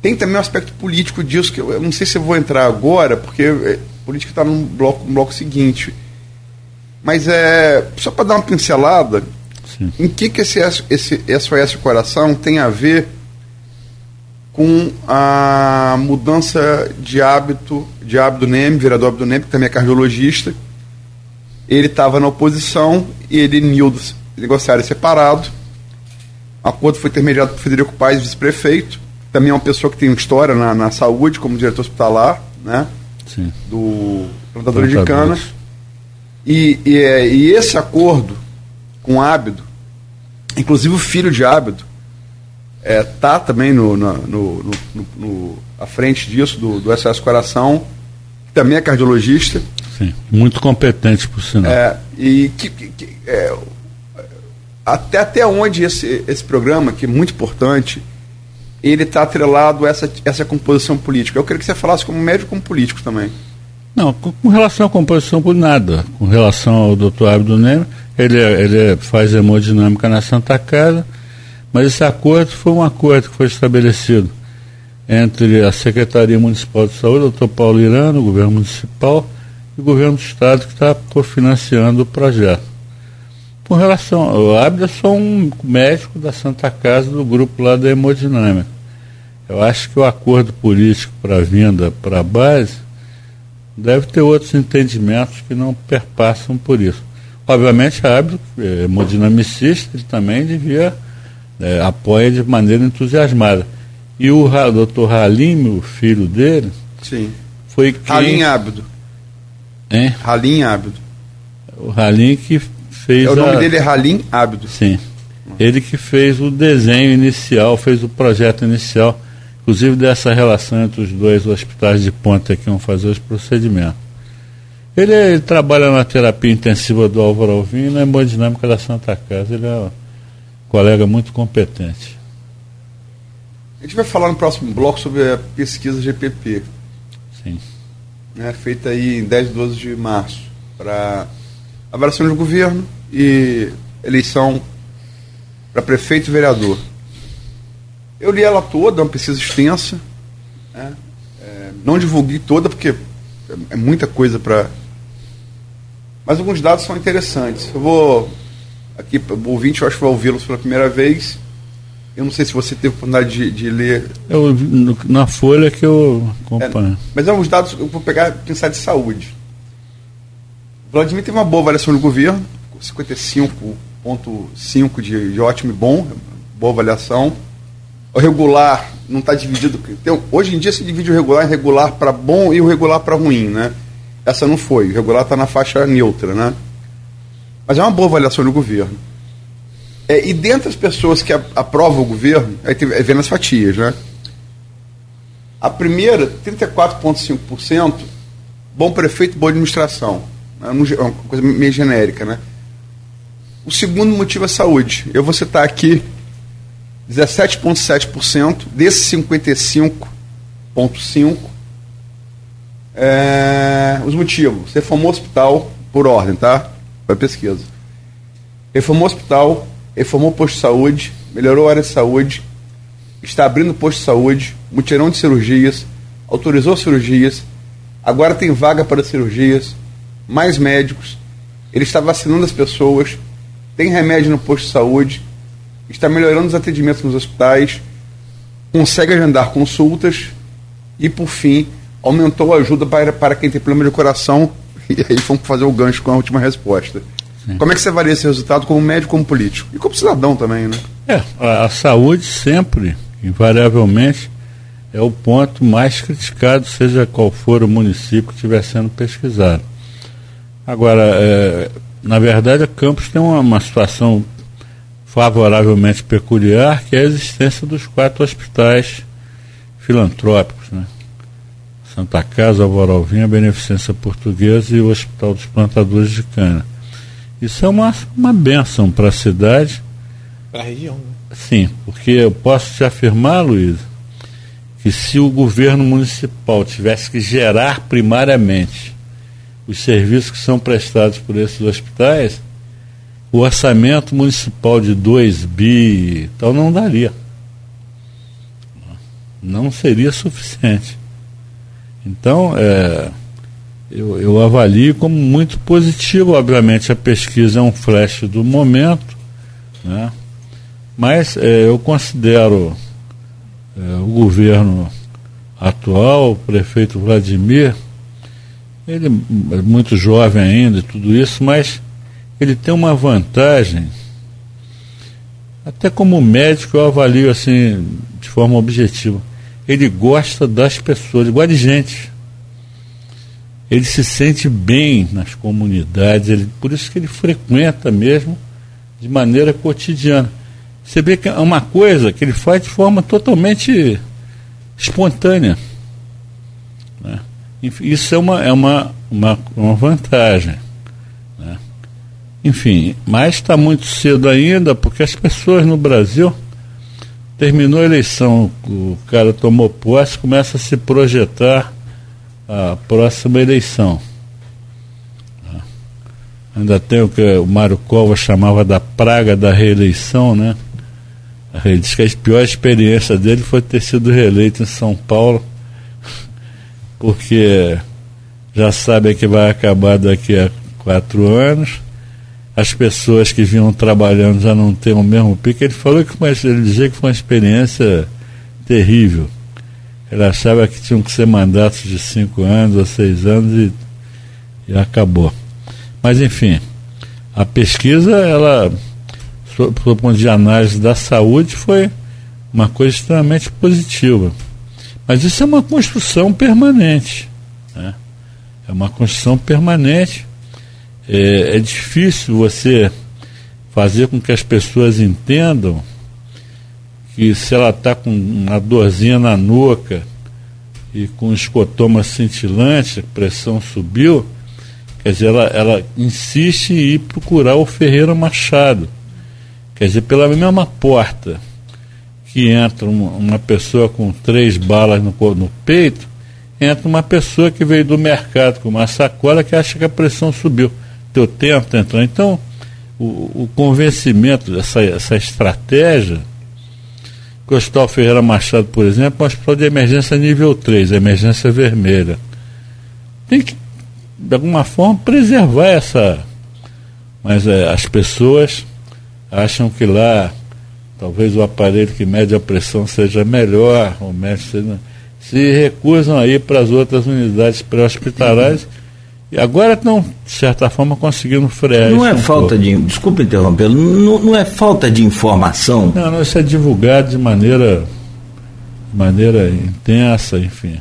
Tem também um aspecto político disso, que eu não sei se eu vou entrar agora, porque é, política está no bloco, no bloco seguinte. Mas é. Só para dar uma pincelada, Sim. em que, que esse, esse SOS Coração tem a ver com a mudança de hábito de Abdo Neme, vereador Abdo Neme, que também é cardiologista. Ele estava na oposição e ele e Nildo negociaram separado. O acordo foi intermediado por Federico Paes, vice-prefeito. Também é uma pessoa que tem história na, na saúde, como diretor hospitalar, né? Sim. Do plantador de cana. E, e, é, e, esse acordo com Ábido, inclusive o filho de Ábido, é, tá também no, no, no, no, à frente disso, do, do SOS Coração, que também é cardiologista. Sim, muito competente, por sinal. É, e que, que é, até, até onde esse, esse programa, que é muito importante, ele está atrelado a essa, essa composição política. Eu queria que você falasse como médico como político também. Não, com, com relação à composição por nada. Com relação ao doutor Abdo Neme, ele, ele faz hemodinâmica na Santa Casa, mas esse acordo foi um acordo que foi estabelecido entre a Secretaria Municipal de Saúde, o doutor Paulo Irano, o governo municipal, e o governo do Estado que está cofinanciando o projeto. Com relação ao Abda, é só um médico da Santa Casa do grupo lá da hemodinâmica. Eu acho que o acordo político para a vinda para a base deve ter outros entendimentos que não perpassam por isso. Obviamente, a Abdo, é hemodinamicista, ele também devia é, apoia de maneira entusiasmada. E o doutor Halim, o filho dele, Sim. foi quem... Halim Abdo. Hein? Halim Abdo. O Halim que fez. É, o nome a... dele é Halim Abdo. Sim. Ele que fez o desenho inicial, fez o projeto inicial, inclusive dessa relação entre os dois hospitais de ponta que vão fazer os procedimentos. Ele, ele, trabalha na terapia intensiva do Álvaro Alvim e na hemodinâmica da Santa Casa. Ele é colega muito competente. A gente vai falar no próximo bloco sobre a pesquisa GPP. Sim. Né, feita aí em 10 e 12 de março, para avaliação de governo e eleição para prefeito e vereador. Eu li ela toda, é uma pesquisa extensa. Né, é, não divulguei toda, porque é muita coisa para. Mas alguns dados são interessantes. Eu vou aqui, o ouvinte, eu acho que vai ouvi-los pela primeira vez. Eu não sei se você teve oportunidade de, de ler. Eu, na Folha que eu acompanho. É, mas é uns dados, eu vou pegar pensar de saúde. O Vladimir teve uma boa avaliação do governo, 55,5 de, de ótimo e bom, boa avaliação. O regular não está dividido. Tem, hoje em dia se divide o regular em regular para bom e o regular para ruim, né? Essa não foi. O regular está na faixa neutra, né? Mas é uma boa avaliação do governo. É, e dentre as pessoas que aprovam o governo, aí tem, é vendo as fatias, né? A primeira, 34,5%, bom prefeito, boa administração. É uma coisa meio genérica, né? O segundo motivo é saúde. Eu vou citar aqui 17,7% desses 55,5%. É, os motivos. Reformou o hospital por ordem, tá? Foi pesquisa. Reformou o hospital, reformou o posto de saúde, melhorou a área de saúde, está abrindo posto de saúde, mutirão de cirurgias, autorizou cirurgias, agora tem vaga para cirurgias, mais médicos, ele está vacinando as pessoas, tem remédio no posto de saúde, está melhorando os atendimentos nos hospitais, consegue agendar consultas e, por fim, aumentou a ajuda para, para quem tem problema de coração. E aí vamos fazer o gancho com a última resposta. Sim. Como é que você avalia esse resultado como médico, como político? E como cidadão também, né? É, a, a saúde sempre, invariavelmente, é o ponto mais criticado, seja qual for o município que estiver sendo pesquisado. Agora, é, na verdade, a Campos tem uma, uma situação favoravelmente peculiar, que é a existência dos quatro hospitais filantrópicos, né? Santa Casa, Alvoralvinha, Beneficência Portuguesa e o Hospital dos Plantadores de Cana. Isso é uma, uma benção para a cidade. Para a região, né? Sim, porque eu posso te afirmar, Luiz, que se o governo municipal tivesse que gerar primariamente os serviços que são prestados por esses hospitais, o orçamento municipal de 2 bi tal não daria. Não seria suficiente. Então, é, eu, eu avalio como muito positivo. Obviamente, a pesquisa é um flash do momento, né? mas é, eu considero é, o governo atual, o prefeito Vladimir, ele é muito jovem ainda e tudo isso, mas ele tem uma vantagem. Até como médico eu avalio assim de forma objetiva. Ele gosta das pessoas, ele gosta de gente. Ele se sente bem nas comunidades, ele, por isso que ele frequenta mesmo de maneira cotidiana. Você vê que é uma coisa que ele faz de forma totalmente espontânea. Né? Isso é uma, é uma, uma, uma vantagem. Né? Enfim, mas está muito cedo ainda, porque as pessoas no Brasil terminou a eleição, o cara tomou posse, começa a se projetar a próxima eleição. Né? Ainda tem o que o Mário Cova chamava da praga da reeleição, né? Ele diz que a pior experiência dele foi ter sido reeleito em São Paulo, porque já sabe que vai acabar daqui a quatro anos. As pessoas que vinham trabalhando já não têm o mesmo pique. Ele falou que foi, ele dizia que foi uma experiência terrível. Ele achava que tinham que ser mandatos de cinco anos ou seis anos e, e acabou. Mas enfim, a pesquisa, ela do ponto de análise da saúde, foi uma coisa extremamente positiva. Mas isso é uma construção permanente. Né? É uma construção permanente. É, é difícil você fazer com que as pessoas entendam que se ela está com uma dorzinha na nuca e com escotoma cintilante, a pressão subiu, quer dizer, ela, ela insiste em ir procurar o Ferreira Machado. Quer dizer, pela mesma porta que entra uma, uma pessoa com três balas no, no peito, entra uma pessoa que veio do mercado com uma sacola que acha que a pressão subiu. Teu tempo entrando. Então, o, o convencimento dessa essa estratégia, o Hospital Ferreira Machado, por exemplo, é um hospital de emergência nível 3, emergência vermelha. Tem que, de alguma forma, preservar essa. Mas é, as pessoas acham que lá talvez o aparelho que mede a pressão seja melhor, ou mede, se recusam a ir para as outras unidades pré-hospitalares e agora estão, de certa forma, conseguindo frear Não é um falta pouco. de. Desculpa interrompê-lo, não, não é falta de informação? Não, não, isso é divulgado de maneira, de maneira intensa, enfim.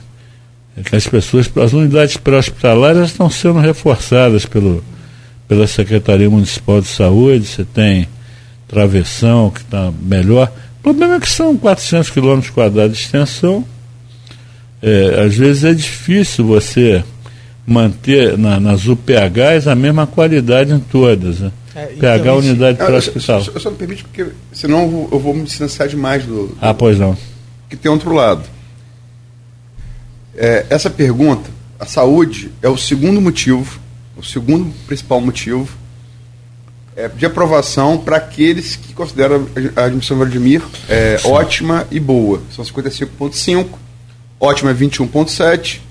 É que as pessoas, as unidades pré-hospitalares estão sendo reforçadas pelo, pela Secretaria Municipal de Saúde, você tem travessão, que está melhor. O problema é que são 400 quilômetros quadrados de extensão. É, às vezes é difícil você manter na, nas UPHs a mesma qualidade em todas. Né? É, PH então, unidade para hospital. Eu só me permite porque senão eu vou, eu vou me distanciar demais do, do, Ah, pois não. Que tem outro lado. É, essa pergunta, a saúde é o segundo motivo, o segundo principal motivo é, de aprovação para aqueles que consideram a admissão Vladimir é, ótima e boa. São 55,5, ótima é 21,7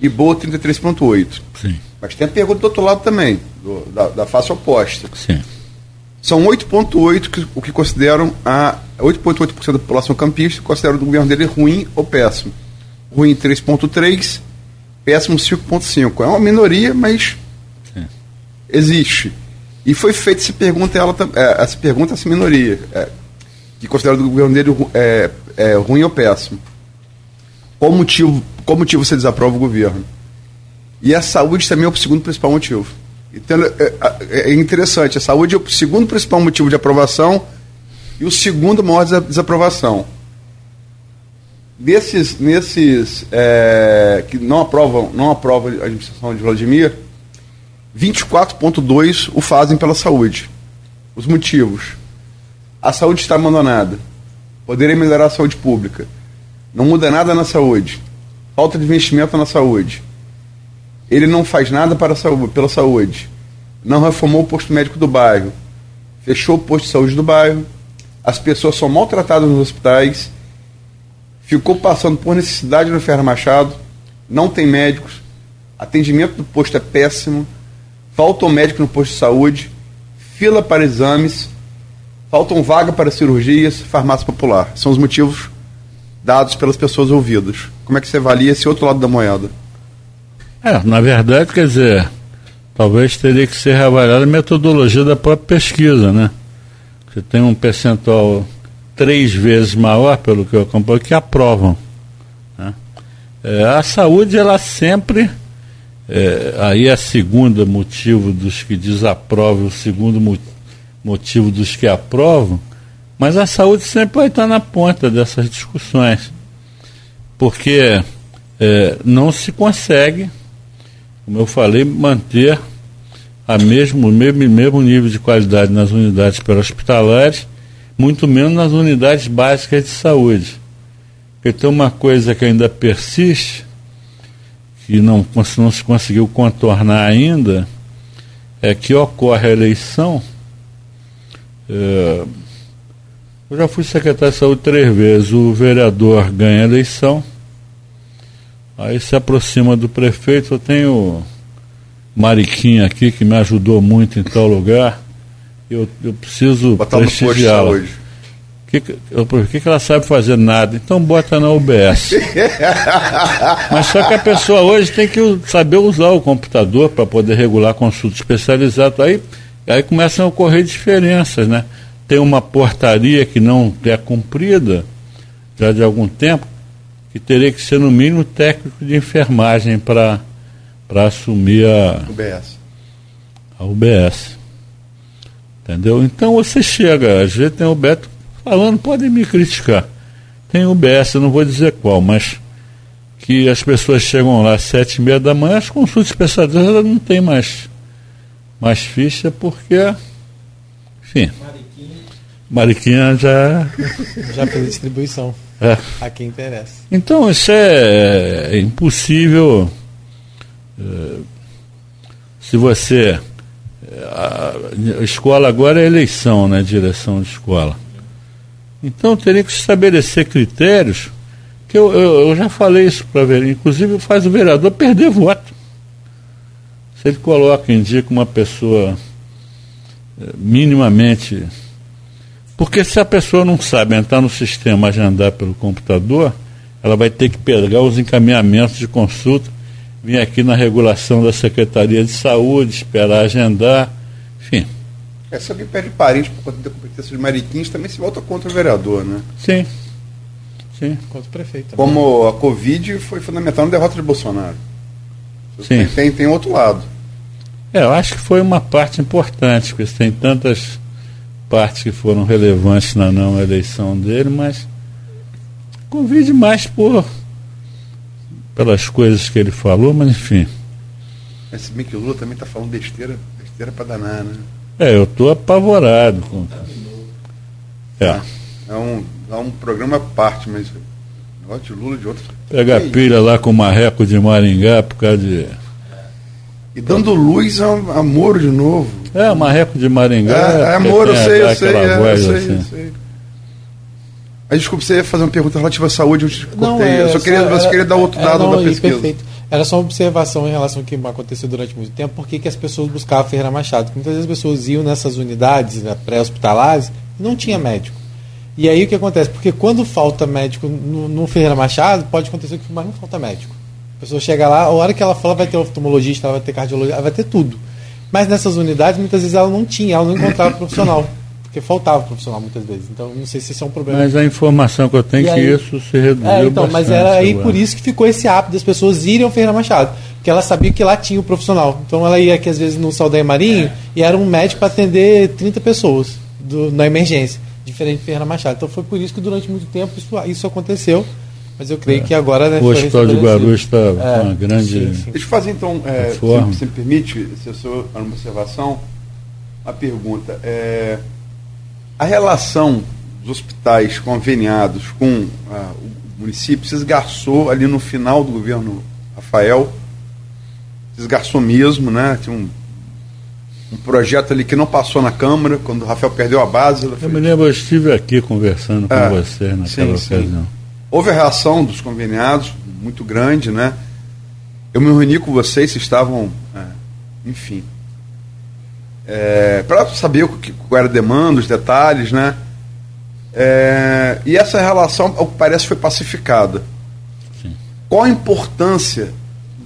e boa 33,8. Mas tem a pergunta do outro lado também, do, da, da face oposta. Sim. São 8,8% que, o que consideram a 8,8% da população campista considera o governo dele ruim ou péssimo. Ruim 3,3%, péssimo 5,5%. É uma minoria, mas Sim. existe. E foi feita essa pergunta, ela, é, essa pergunta essa minoria, é, que considera o governo dele é, é, ruim ou péssimo. Qual motivo, qual motivo você desaprova o governo? E a saúde também é o segundo principal motivo. Então, é, é, é interessante, a saúde é o segundo principal motivo de aprovação e o segundo maior desaprovação. Desses, nesses é, que não aprovam, não aprovam a administração de Vladimir, 24,2 o fazem pela saúde. Os motivos: a saúde está abandonada, poderia melhorar a saúde pública, não muda nada na saúde, falta de investimento na saúde ele não faz nada para saúde, pela saúde. Não reformou o posto médico do bairro. Fechou o posto de saúde do bairro. As pessoas são maltratadas nos hospitais. Ficou passando por necessidade no Ferro Machado. Não tem médicos. Atendimento do posto é péssimo. Faltam médicos no posto de saúde. Fila para exames. Faltam vaga para cirurgias. Farmácia popular. São os motivos dados pelas pessoas ouvidas. Como é que você avalia esse outro lado da moeda? É, na verdade, quer dizer, talvez teria que ser reavaliada a metodologia da própria pesquisa, né? Você tem um percentual três vezes maior, pelo que eu acompanho, que aprovam. Né? É, a saúde, ela sempre, é, aí é o segundo motivo dos que desaprovam, o segundo mo motivo dos que aprovam, mas a saúde sempre vai estar na ponta dessas discussões, porque é, não se consegue como eu falei, manter a mesmo, o mesmo, mesmo nível de qualidade nas unidades pré-hospitalares, muito menos nas unidades básicas de saúde. Tem uma coisa que ainda persiste, que não, não se conseguiu contornar ainda, é que ocorre a eleição. É, eu já fui secretário de saúde três vezes, o vereador ganha a eleição Aí se aproxima do prefeito, eu tenho Mariquinha aqui que me ajudou muito em tal lugar. Eu, eu preciso prestigiá-la. O que, que, que ela sabe fazer? Nada. Então bota na UBS. Mas só que a pessoa hoje tem que saber usar o computador para poder regular consulta especializada. Aí, aí começam a ocorrer diferenças, né? Tem uma portaria que não é cumprida já de algum tempo que teria que ser no mínimo técnico de enfermagem para assumir a UBS. A UBS. Entendeu? Então você chega, às vezes tem o Beto falando, podem me criticar. Tem UBS, eu não vou dizer qual, mas que as pessoas chegam lá às sete e meia da manhã, as consultas especializadas não tem mais, mais ficha porque, enfim, Mariquinha, Mariquinha já... Já fez distribuição. É. A quem interessa. Então isso é, é impossível. É, se você. A, a escola agora é eleição, né? Direção de escola. Então teria que estabelecer critérios que eu, eu, eu já falei isso para ver, inclusive faz o vereador perder voto. Se ele coloca, indica uma pessoa é, minimamente porque se a pessoa não sabe entrar no sistema agendar pelo computador, ela vai ter que pegar os encaminhamentos de consulta, vir aqui na regulação da Secretaria de Saúde, esperar agendar, enfim. É, se alguém pede parente por conta da competência de Mariquinhos, também se volta contra o vereador, né? Sim. Sim. Contra o prefeito. Também. Como a Covid foi fundamental na derrota de Bolsonaro. Sim. Tem, tem, tem outro lado. É, eu acho que foi uma parte importante, porque tem tantas partes que foram relevantes na não eleição dele, mas convide mais por pelas coisas que ele falou, mas enfim. Mas se bem que o Lula também está falando besteira, besteira para danar, né? É, eu estou apavorado com. É. é. É um, é um programa à parte, mas Lula de outro. Pega a pilha lá com o Marreco de Maringá por causa de. E dando luz a, a Moro de novo. É, Marreco de Maringá. É, é Moro, eu sei, eu sei, é, eu sei, assim. eu sei. Mas desculpa, você ia fazer uma pergunta relativa à saúde, eu te não, cortei. É, eu só queria, é, você queria dar outro é, dado não, da pesquisa. Perfeito. Era só uma observação em relação ao que aconteceu durante muito tempo, por que as pessoas buscavam Ferreira Machado. Porque muitas vezes as pessoas iam nessas unidades né, pré-hospitalares e não tinha médico. E aí o que acontece? Porque quando falta médico no, no Ferreira Machado, pode acontecer que mas não falta médico. A pessoa chega lá, a hora que ela fala vai ter oftalmologista, ela vai ter cardiologista, vai ter tudo. Mas nessas unidades, muitas vezes ela não tinha, ela não encontrava profissional. Porque faltava profissional muitas vezes. Então, não sei se isso é um problema. Mas a informação que eu tenho é que isso se reduziu é, então, Mas era aí por isso que ficou esse hábito das pessoas irem ao Ferreira Machado. Porque ela sabia que lá tinha o profissional. Então, ela ia aqui, às vezes, no Saldanha Marinho, é. e era um médico para atender 30 pessoas do, na emergência. Diferente de Ferreira Machado. Então, foi por isso que durante muito tempo isso, isso aconteceu. Mas eu creio é. que agora. Né, o Hospital de Guarulhos está é. uma grande. Sim, sim. Deixa eu fazer então, é, se, se me permite, se eu sou uma observação, uma pergunta. É, a relação dos hospitais conveniados com ah, o município se esgarçou ali no final do governo Rafael. Se esgarçou mesmo, né? Tinha um, um projeto ali que não passou na Câmara, quando o Rafael perdeu a base. Eu me lembro, eu estive aqui conversando com é, você naquela sim, ocasião. Sim. Houve a reação dos conveniados, muito grande, né? Eu me reuni com vocês, vocês estavam, é, enfim, é, para saber o que, qual era a demanda, os detalhes, né? É, e essa relação, ao que parece, foi pacificada. Sim. Qual a importância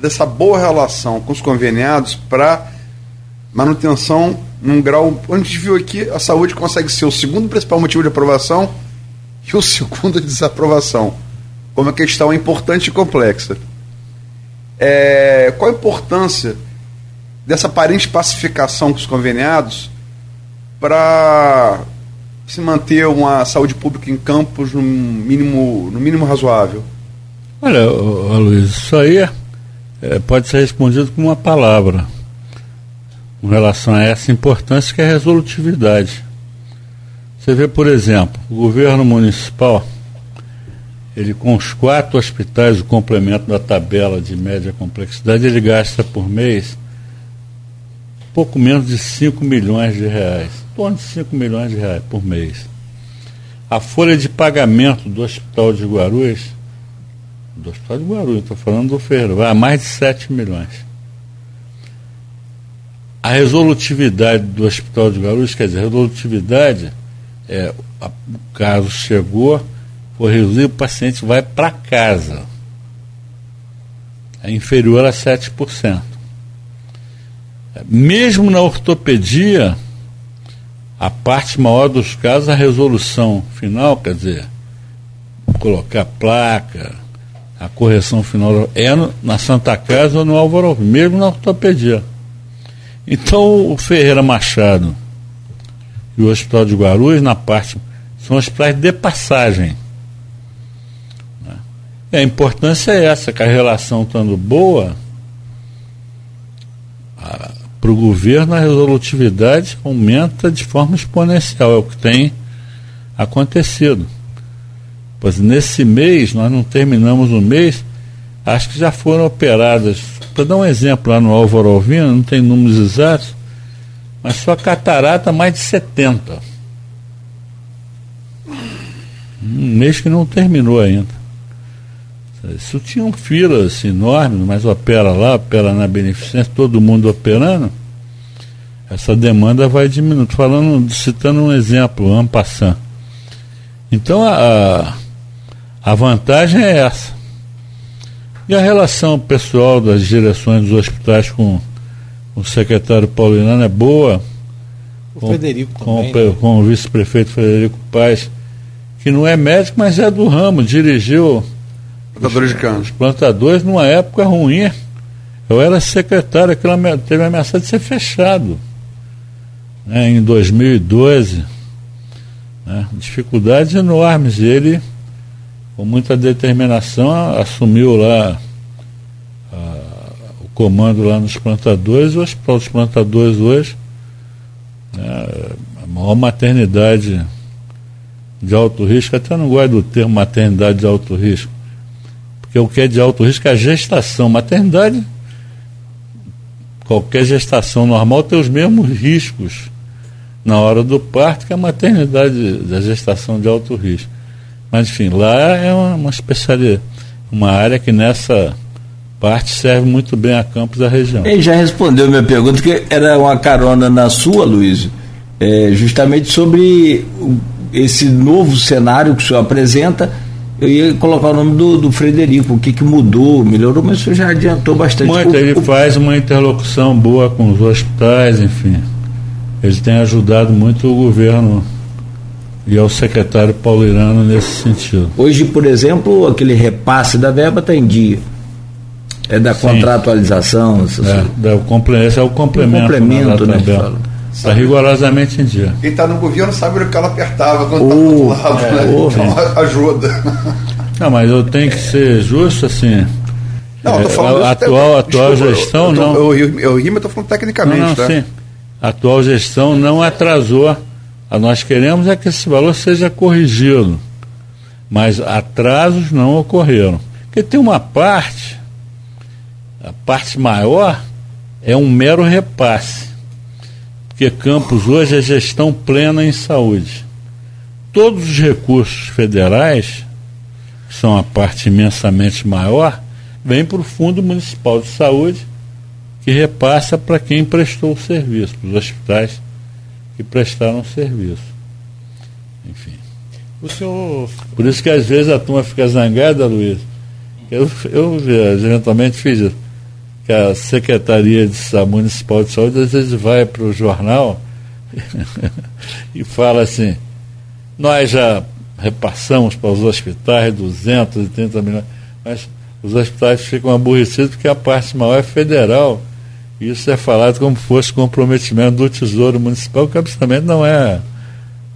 dessa boa relação com os conveniados para manutenção num grau. Onde a gente viu aqui, a saúde consegue ser o segundo principal motivo de aprovação e o segundo de desaprovação. Como a questão é importante e complexa. É, qual a importância dessa aparente pacificação com os conveniados para se manter uma saúde pública em campos no mínimo, no mínimo razoável? Olha, Luiz, isso aí é, é, pode ser respondido com uma palavra com relação a essa importância que é a resolutividade. Você vê, por exemplo, o governo municipal, ele com os quatro hospitais, o complemento da tabela de média complexidade, ele gasta por mês pouco menos de 5 milhões de reais, em torno de 5 milhões de reais por mês. A folha de pagamento do Hospital de Guarulhos, do Hospital de Guarulhos, estou falando do Ferreira, vai a mais de 7 milhões. A resolutividade do Hospital de Guarulhos, quer dizer, a resolutividade é a, o caso chegou, foi resolvido, o paciente vai para casa. É inferior a 7%. Mesmo na ortopedia, a parte maior dos casos, a resolução final, quer dizer, colocar placa, a correção final é no, na Santa Casa ou no Álvaro, mesmo na ortopedia. Então o Ferreira Machado e o Hospital de Guarulhos, na parte, são hospitais de passagem. Né? a importância é essa, que a relação estando boa, para o governo a resolutividade aumenta de forma exponencial, é o que tem acontecido. Pois nesse mês, nós não terminamos o mês, acho que já foram operadas, para dar um exemplo lá no Álvaro Alvino, não tem números exatos, mas só catarata mais de 70. Um mês que não terminou ainda. Isso tinham filas enormes, mas opera lá, opera na beneficência, todo mundo operando, essa demanda vai diminuindo. Falando, citando um exemplo, Ampassan. Então a, a vantagem é essa. E a relação pessoal das direções dos hospitais com o secretário Paulinano é boa. O com, Frederico com, também, né? com o vice-prefeito Frederico Paz, que não é médico, mas é do ramo, dirigiu Plantadores de cana. Os plantadores numa época ruim. Eu era secretário, aquilo teve ameaça de ser fechado. Né, em 2012. Né, dificuldades enormes. Ele, com muita determinação, assumiu lá comando lá nos plantadores. O hospital dos plantadores hoje, né, a maior maternidade de alto risco, até não gosto do termo maternidade de alto risco porque o que é de alto risco é a gestação. Maternidade, qualquer gestação normal tem os mesmos riscos na hora do parto que a maternidade da gestação de alto risco. Mas enfim, lá é uma, uma especialidade, uma área que nessa parte serve muito bem a campos da região. Ele já respondeu minha pergunta, que era uma carona na sua, Luiz, é, justamente sobre esse novo cenário que o senhor apresenta. Eu ia colocar o nome do, do Frederico, o que, que mudou, melhorou, mas o senhor já adiantou bastante. Muito, ele faz uma interlocução boa com os hospitais, enfim. Ele tem ajudado muito o governo e ao secretário Paulo Irano nesse sentido. Hoje, por exemplo, aquele repasse da verba está em dia. É da Sim. contratualização. É, da, o, esse é o complemento. O complemento, né? Está rigorosamente em dia. Quem está no governo sabe o que ela apertava quando está oh, do outro lado, é, né? Oh, então, ajuda. Não, mas eu tenho que ser justo assim. Não, é, falando a, atual, até, atual desculpa, gestão eu, eu tô, não. Eu, eu, eu mas estou falando tecnicamente. Não, não, tá? sim. A atual gestão não atrasou a nós queremos é que esse valor seja corrigido, mas atrasos não ocorreram. Porque tem uma parte, a parte maior é um mero repasse. Porque Campos hoje é gestão plena em saúde. Todos os recursos federais, que são a parte imensamente maior, vêm para o Fundo Municipal de Saúde, que repassa para quem prestou o serviço, para os hospitais que prestaram serviço. Enfim. O senhor... Por isso que às vezes a turma fica zangada, Luiz. Eu, eu eventualmente fiz isso. Que a Secretaria de Saúde, Municipal de Saúde às vezes vai para o jornal e fala assim, nós já repassamos para os hospitais 230 milhões, mas os hospitais ficam aborrecidos porque a parte maior é federal isso é falado como fosse comprometimento do Tesouro Municipal, que absolutamente não é,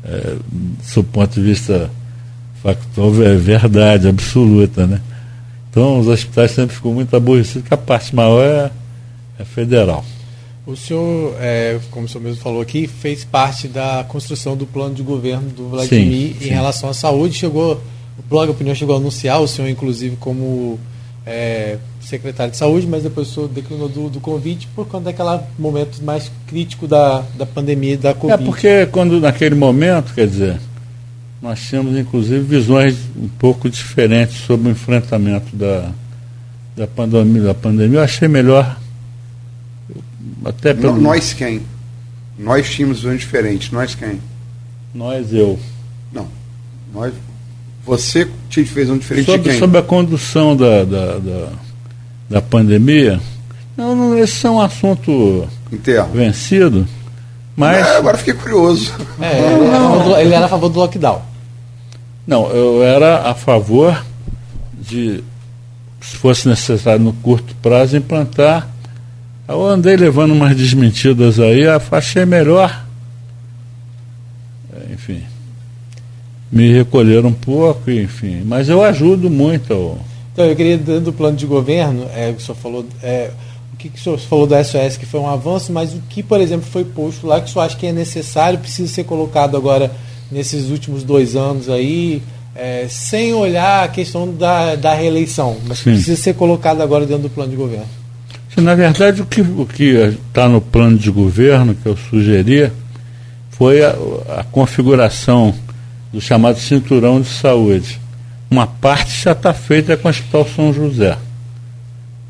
é do ponto de vista factual, é verdade absoluta. Né? Então, os hospitais sempre ficam muito aborrecidos, que a parte maior é, é federal. O senhor, é, como o senhor mesmo falou aqui, fez parte da construção do plano de governo do Vladimir sim, em sim. relação à saúde. Chegou, o blog Opinião chegou a anunciar o senhor, inclusive, como é, secretário de saúde, mas depois o senhor declinou do, do convite por conta daquele momento mais crítico da, da pandemia da Covid. É porque quando naquele momento, quer dizer, nós tínhamos inclusive visões um pouco diferentes sobre o enfrentamento da, da, pandemia, da pandemia. Eu achei melhor até pelo... Nós quem? Nós tínhamos visões diferentes. Nós quem? Nós, eu. Não. Nós, você fez um diferente sobre, de quem? Sobre a condução da, da, da, da pandemia, não, não, esse é um assunto Interno. vencido. Mas... É, agora fiquei curioso. É, ele, era ele, era a favor do lockdown. Não, eu era a favor de, se fosse necessário no curto prazo, implantar. Eu andei levando umas desmentidas aí, achei melhor. Enfim me recolher um pouco, enfim. Mas eu ajudo muito. Então, eu queria, dentro do plano de governo, é, o senhor falou, é, o que, que o senhor falou da SOS que foi um avanço, mas o que, por exemplo, foi posto lá que o senhor acha que é necessário, precisa ser colocado agora nesses últimos dois anos aí, é, sem olhar a questão da, da reeleição, mas Sim. precisa ser colocado agora dentro do plano de governo? Na verdade, o que o está no plano de governo que eu sugeria foi a, a configuração do chamado cinturão de saúde. Uma parte já está feita com o Hospital São José.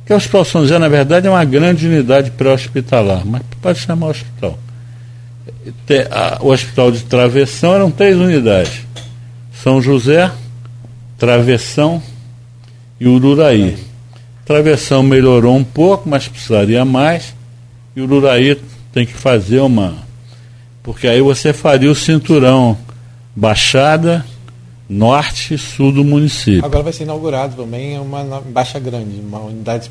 Que o Hospital São José, na verdade, é uma grande unidade pré-hospitalar, mas pode chamar hospital. O Hospital de Travessão eram três unidades. São José, Travessão e Ururaí. Travessão melhorou um pouco, mas precisaria mais. E Ururaí tem que fazer uma. Porque aí você faria o cinturão Baixada Norte e Sul do município. Agora vai ser inaugurado também uma Baixa Grande, uma unidade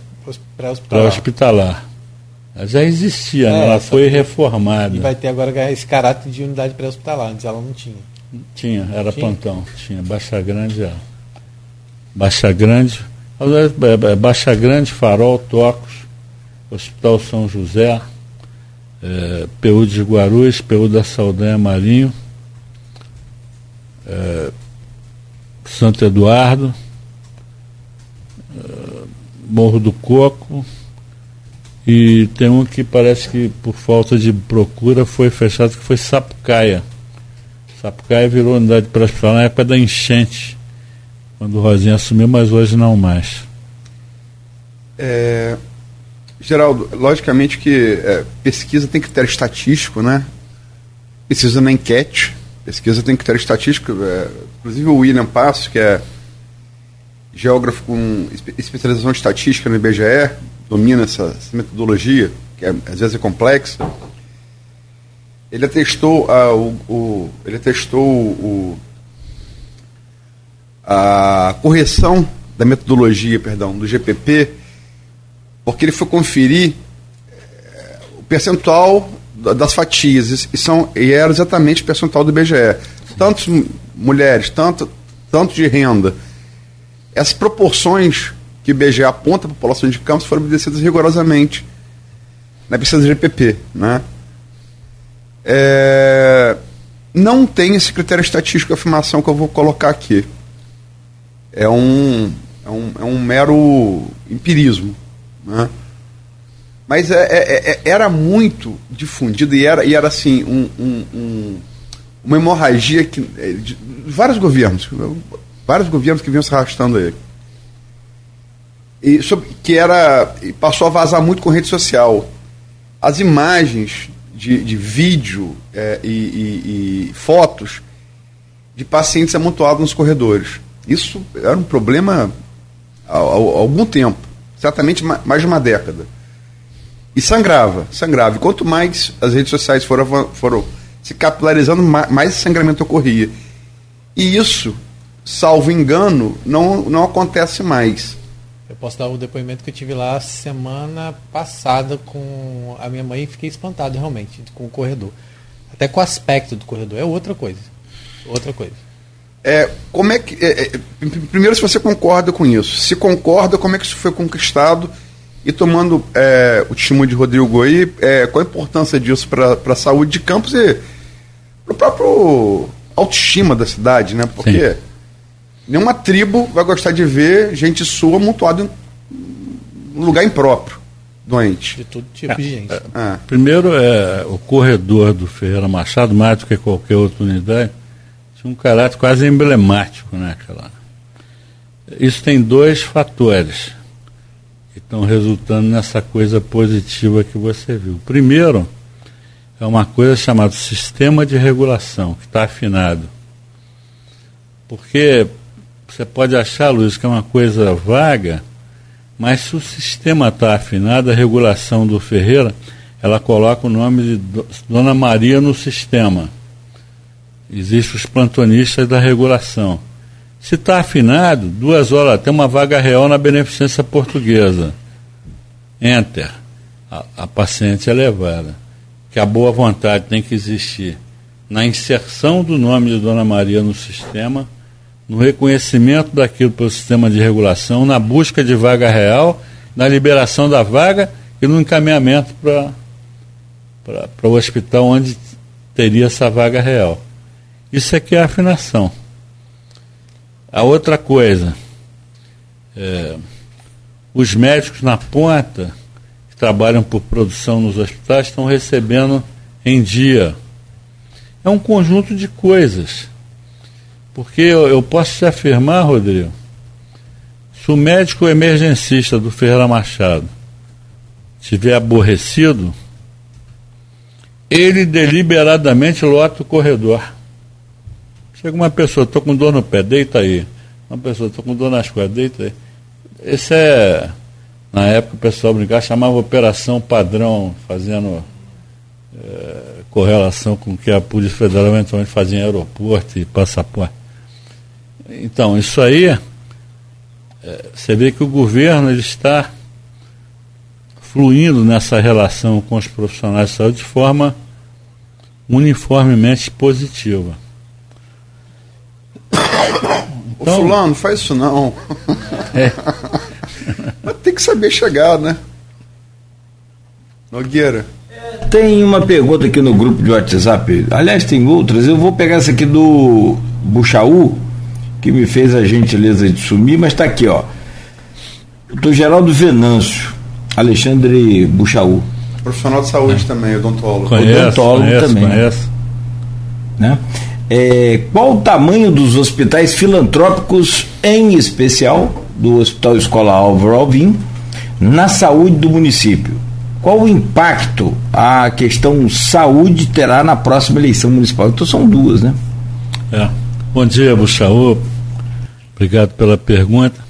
pré-hospitalar. Pré-hospitalar. Já existia, né? é, né? ela foi reformada. E vai ter agora esse caráter de unidade pré-hospitalar, antes ela não tinha. Tinha, era tinha? plantão, tinha. Baixa Grande, é. Baixa Grande, é, é, Baixa Grande, Farol, Tocos, Hospital São José, é, PU de Guarulhos, PU da Saldanha Marinho, é, Santo Eduardo, Morro do Coco, e tem um que parece que por falta de procura foi fechado, que foi Sapucaia. Sapucaia virou unidade para hospital na época da enchente, quando o Rosinha assumiu, mas hoje não mais. É, Geraldo, logicamente que é, pesquisa tem critério estatístico, né? Pesquisa na enquete, pesquisa tem critério estatístico. É, inclusive o William Passos, que é geógrafo com especialização em estatística no IBGE, domina essa, essa metodologia, que é, às vezes é complexa. Ele atestou, a, o, o, ele atestou o, a correção da metodologia, perdão, do GPP, porque ele foi conferir é, o percentual das fatias e, são, e era exatamente o percentual do IBGE. Tantas mulheres, tanto, tanto de renda. Essas proporções IBGE aponta a população de campos foram obedecidas rigorosamente na pesquisa do GPP. Né? É, não tem esse critério estatístico de afirmação que eu vou colocar aqui. É um, é um, é um mero empirismo. Né? Mas é, é, é, era muito difundido e era, e era assim, um, um, um, uma hemorragia que, é, de vários governos, vários governos que vinham se arrastando aí. E que era. passou a vazar muito com rede social. As imagens de, de vídeo é, e, e, e fotos de pacientes amontoados nos corredores. Isso era um problema há, há algum tempo, certamente mais de uma década. E sangrava, sangrava. E quanto mais as redes sociais foram, foram se capilarizando, mais sangramento ocorria. E isso, salvo engano, não, não acontece mais. Eu posso dar o um depoimento que eu tive lá semana passada com a minha mãe e fiquei espantado realmente com o corredor. Até com o aspecto do corredor. É outra coisa. Outra coisa. É, como é que. É, é, primeiro, se você concorda com isso. Se concorda, como é que isso foi conquistado? E tomando é, o testemunho de Rodrigo Goi, é, qual a importância disso para a saúde de Campos e para o próprio autoestima da cidade, né? Porque Sim. Nenhuma tribo vai gostar de ver gente sua amontoada em um lugar impróprio, doente. De todo tipo de gente. É, é. Primeiro, é, o corredor do Ferreira Machado, mais do que qualquer outra unidade, tinha um caráter quase emblemático, né? Aquela... Isso tem dois fatores que estão resultando nessa coisa positiva que você viu. Primeiro, é uma coisa chamada sistema de regulação, que está afinado. Porque você pode achar, Luiz, que é uma coisa vaga, mas se o sistema está afinado, a regulação do Ferreira, ela coloca o nome de Dona Maria no sistema. Existem os plantonistas da regulação. Se está afinado, duas horas, tem uma vaga real na beneficência portuguesa. Enter. A, a paciente é levada. Que a boa vontade tem que existir na inserção do nome de Dona Maria no sistema, no reconhecimento daquilo pelo sistema de regulação, na busca de vaga real, na liberação da vaga e no encaminhamento para o hospital onde teria essa vaga real. Isso aqui é a afinação. A outra coisa, é, os médicos na ponta, que trabalham por produção nos hospitais, estão recebendo em dia. É um conjunto de coisas. Porque eu, eu posso te afirmar, Rodrigo, se o médico emergencista do Ferreira Machado estiver aborrecido, ele deliberadamente lota o corredor. Chega uma pessoa, estou com dor no pé, deita aí. Uma pessoa, estou com dor nas costas, deita aí. Esse é, na época o pessoal brincava, chamava operação padrão, fazendo é, correlação com o que a Polícia Federal eventualmente fazia em aeroporto e passaporte. Então, isso aí, é, você vê que o governo ele está fluindo nessa relação com os profissionais de saúde de forma uniformemente positiva. Então, Ô fulano, faz isso não. É. Mas tem que saber chegar, né? Nogueira. Tem uma pergunta aqui no grupo de WhatsApp. Aliás, tem outras. Eu vou pegar essa aqui do Buchaú, que me fez a gentileza de sumir, mas está aqui, ó. Do Geraldo Venâncio, Alexandre Buchaú. Profissional de saúde é. também, odontólogo. Conheço, odontólogo conheço, também. Conheço. Né? É, qual o tamanho dos hospitais filantrópicos, em especial do Hospital Escola Álvaro Alvim, na saúde do município. Qual o impacto a questão saúde terá na próxima eleição municipal? Então são duas, né? É. Bom dia, Buxaú. Obrigado pela pergunta.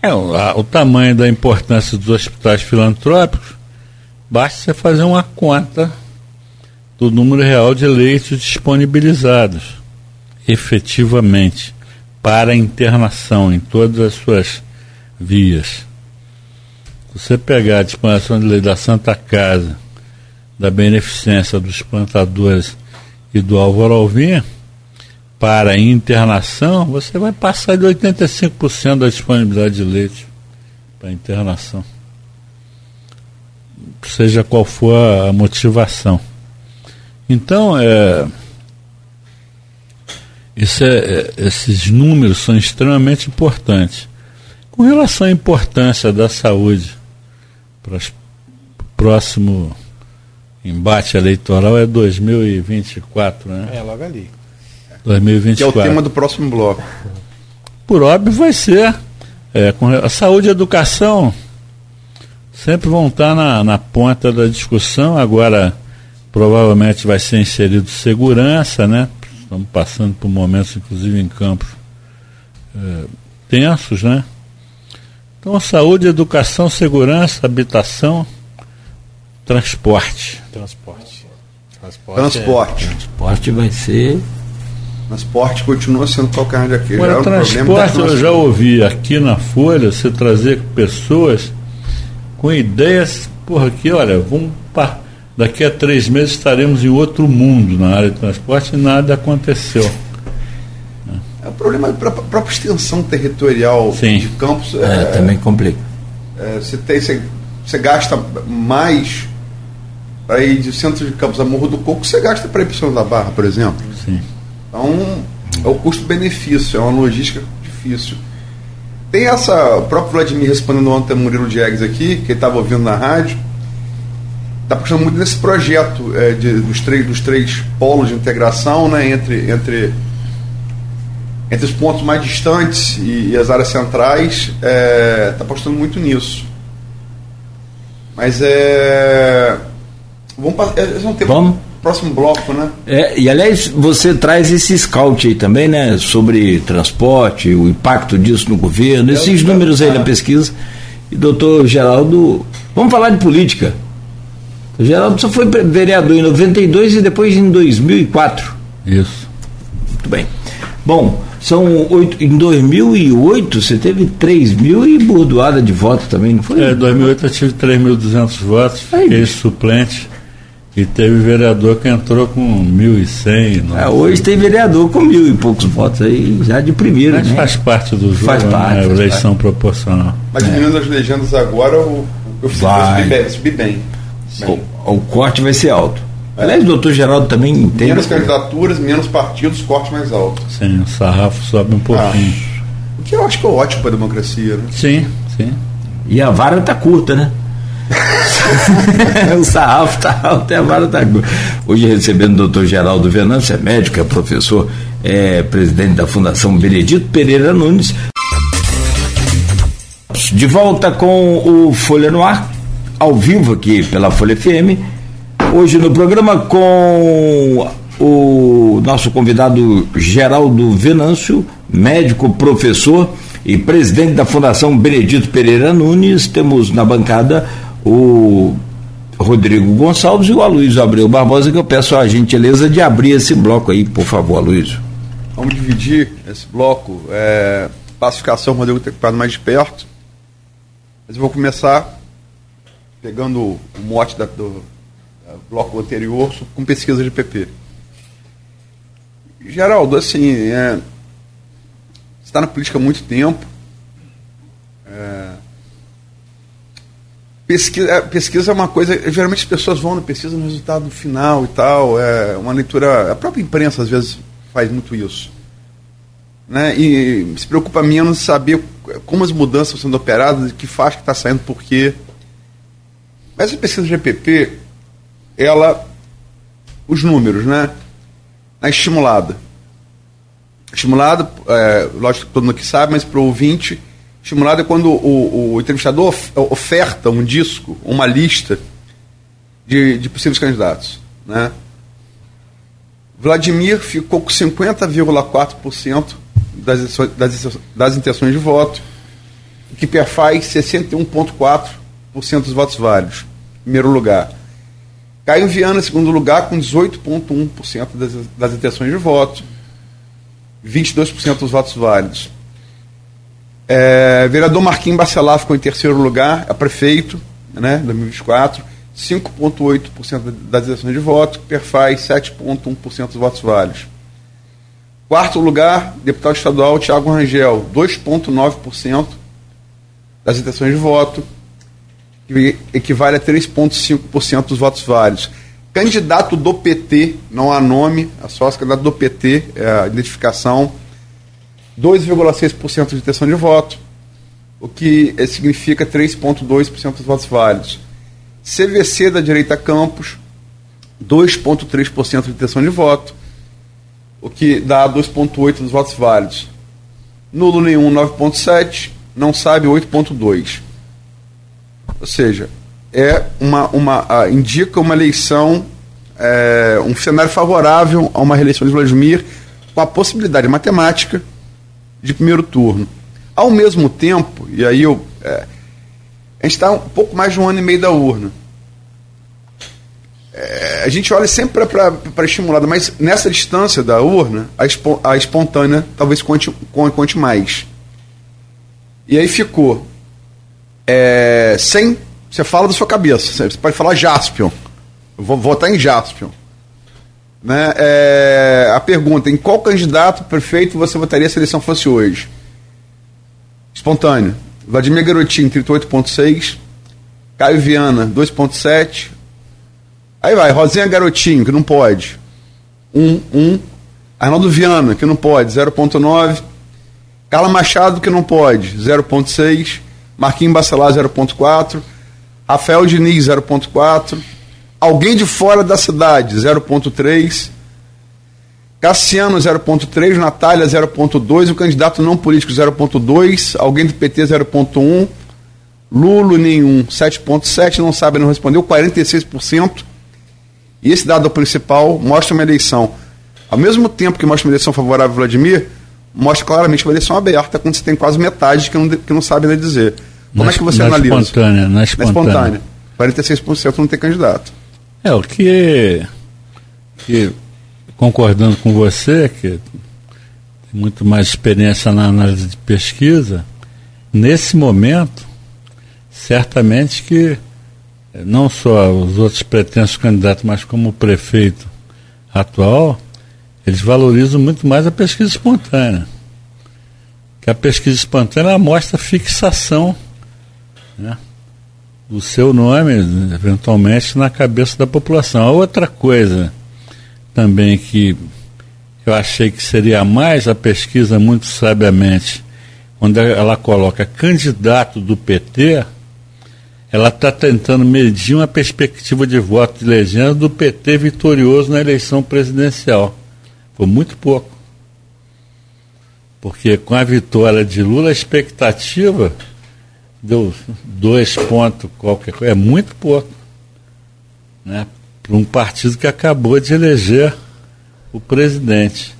É, o, a, o tamanho da importância dos hospitais filantrópicos, basta você fazer uma conta do número real de leitos disponibilizados efetivamente para internação em todas as suas vias. Se você pegar a disposição de lei da Santa Casa, da beneficência dos plantadores e do Álvaro Alvinha, para internação, você vai passar de 85% da disponibilidade de leite para internação. Seja qual for a motivação. Então, é, é, é, esses números são extremamente importantes. Com relação à importância da saúde para o próximo embate eleitoral é 2024, né? É, logo ali. 2024. Que é o tema do próximo bloco. Por óbvio vai ser. É, com a saúde e a educação sempre vão estar na, na ponta da discussão. Agora, provavelmente vai ser inserido segurança, né? Estamos passando por momentos, inclusive em campos é, tensos, né? Então, saúde, educação, segurança, habitação, transporte. Transporte. Transporte. Transporte, é, transporte vai ser. Transporte continua sendo calcanhar de Aquiles. Agora, é um transporte, eu já ouvi aqui na Folha você trazer pessoas com ideias, porra, que olha, vamos daqui a três meses estaremos em outro mundo na área de transporte e nada aconteceu. É o problema da própria extensão territorial Sim. de campos. É, é também complica. É, você, tem, você, você gasta mais para ir de centro de campos a Morro do Coco, você gasta para ir para o da Barra, por exemplo. Sim. Então, é o custo-benefício, é uma logística difícil. Tem essa, o próprio Vladimir respondendo ontem a Murilo Diegues aqui, que ele estava ouvindo na rádio, está apostando muito nesse projeto é, de, dos, três, dos três polos de integração né, entre, entre, entre os pontos mais distantes e, e as áreas centrais, está é, tá apostando muito nisso. Mas é. Vamos, é, é um tema Vamos. Próximo bloco, né? É, e aliás, você traz esse scout aí também, né? Sobre transporte, o impacto disso no governo, esses números aí da pesquisa. E doutor Geraldo, vamos falar de política. O Geraldo só foi vereador em 92 e depois em 2004. Isso. Muito bem. Bom, são oito, em 2008 você teve 3 mil e bordoada de votos também, não foi? É, em 2008 eu tive 3.200 votos, Aí, fiquei suplente. E teve vereador que entrou com 1.100. É, hoje tem vereador com mil e poucos votos aí, já de primeiro, Mas né? faz parte do jogo, Faz né? parte, a faz eleição proporcional. Mas diminuindo as legendas agora, o, eu Vai. subi bem. Subi bem. Bem. O, o corte vai ser alto. Aliás, o doutor Geraldo também entende. Menos candidaturas, menos partidos, corte mais alto. Sim, o sarrafo sobe um pouquinho. O que eu acho que é ótimo para a democracia, né? Sim, sim. E a vara tá curta, né? o sarrafo tá alto e a vara tá curta. Hoje recebendo o doutor Geraldo Venâncio, é médico, é professor, é presidente da Fundação Benedito Pereira Nunes. De volta com o Folha no Ar, ao vivo aqui pela Folha FM. Hoje no programa com o nosso convidado Geraldo Venâncio, médico, professor e presidente da Fundação Benedito Pereira Nunes. Temos na bancada o Rodrigo Gonçalves e o Aloysio Abreu Barbosa, que eu peço a gentileza de abrir esse bloco aí, por favor, Aloysio. Vamos dividir esse bloco. É, pacificação, o Rodrigo tem que mais de perto. Mas eu vou começar pegando o mote da- do, da bloco anterior com pesquisa de PP. Geraldo, assim, é, está na política há muito tempo. É, pesquisa, é, pesquisa é uma coisa. Geralmente as pessoas vão na pesquisa no resultado final e tal. É uma leitura. A própria imprensa às vezes faz muito isso. Né? E se preocupa menos saber como as mudanças estão sendo operadas, que faz que está saindo, por quê. Mas a pesquisa GPP, ela. Os números, né? A estimulada. Estimulada, é, lógico que todo mundo aqui sabe, mas para o ouvinte, estimulado é quando o, o entrevistador oferta um disco, uma lista de, de possíveis candidatos. Né? Vladimir ficou com 50,4% das, das, das intenções de voto, o que perfaz 61,4% dos votos válidos, em primeiro lugar. Caio Viana, em segundo lugar, com 18,1% das, das intenções de voto, 22% dos votos válidos. É, vereador Marquinhos Bacelar ficou em terceiro lugar, é prefeito, né, 2024, 5,8% das intenções de voto, perfaz 7,1% dos votos válidos. Quarto lugar, deputado estadual Tiago Rangel, 2,9% das intenções de voto, que equivale a 3,5% dos votos válidos. Candidato do PT, não há nome, é só candidato do PT, é a identificação, 2,6% de intenção de voto, o que significa 3,2% dos votos válidos. CVC da direita Campos, 2,3% de intenção de voto, o que dá 2,8% dos votos válidos. Nulo nenhum, 9,7%, não sabe, 8,2%. Ou seja, é uma, uma, indica uma eleição, é, um cenário favorável a uma reeleição de Vladimir, com a possibilidade matemática de primeiro turno. Ao mesmo tempo, e aí eu. É, a gente está um pouco mais de um ano e meio da urna. É, a gente olha sempre para estimulada, mas nessa distância da urna, a, espo, a espontânea talvez conte, conte mais. E aí ficou é, sem. Você fala da sua cabeça. Você pode falar Jaspion. Eu vou votar em Jaspion. Né? É, a pergunta: em qual candidato prefeito você votaria se a eleição fosse hoje? Espontâneo. Vladimir Garotinho, 38,6. Caio Viana, 2,7. Aí vai, Rosinha Garotinho, que não pode. 1, 1. Arnaldo Viana, que não pode, 0,9. Carla Machado, que não pode, 0,6. Marquinhos Bacelar 0.4, Rafael Diniz 0.4, alguém de fora da cidade 0.3, Cassiano 0.3, Natália 0.2, o candidato não político 0.2, alguém do PT 0.1, Lulo nenhum 7.7, não sabe, não respondeu 46%. E esse dado principal mostra uma eleição, ao mesmo tempo que mostra uma eleição favorável a Vladimir, mostra claramente uma eleição aberta quando você tem quase metade que não, que não sabe nem dizer. Como na, é que você na analisa? Espontânea, na espontânea. Na espontânea. 46% não tem candidato. É, o que, que concordando com você, que tem muito mais experiência na análise de pesquisa, nesse momento, certamente que eh, não só os outros pretensos candidatos, mas como o prefeito atual, eles valorizam muito mais a pesquisa espontânea. Que a pesquisa espontânea mostra fixação né, do seu nome, eventualmente, na cabeça da população. A outra coisa também que eu achei que seria mais a pesquisa, muito sabiamente, onde ela coloca candidato do PT, ela está tentando medir uma perspectiva de voto de legenda do PT vitorioso na eleição presidencial. Foi muito pouco. Porque com a vitória de Lula, a expectativa deu dois pontos qualquer coisa. É muito pouco. Né? Para um partido que acabou de eleger o presidente.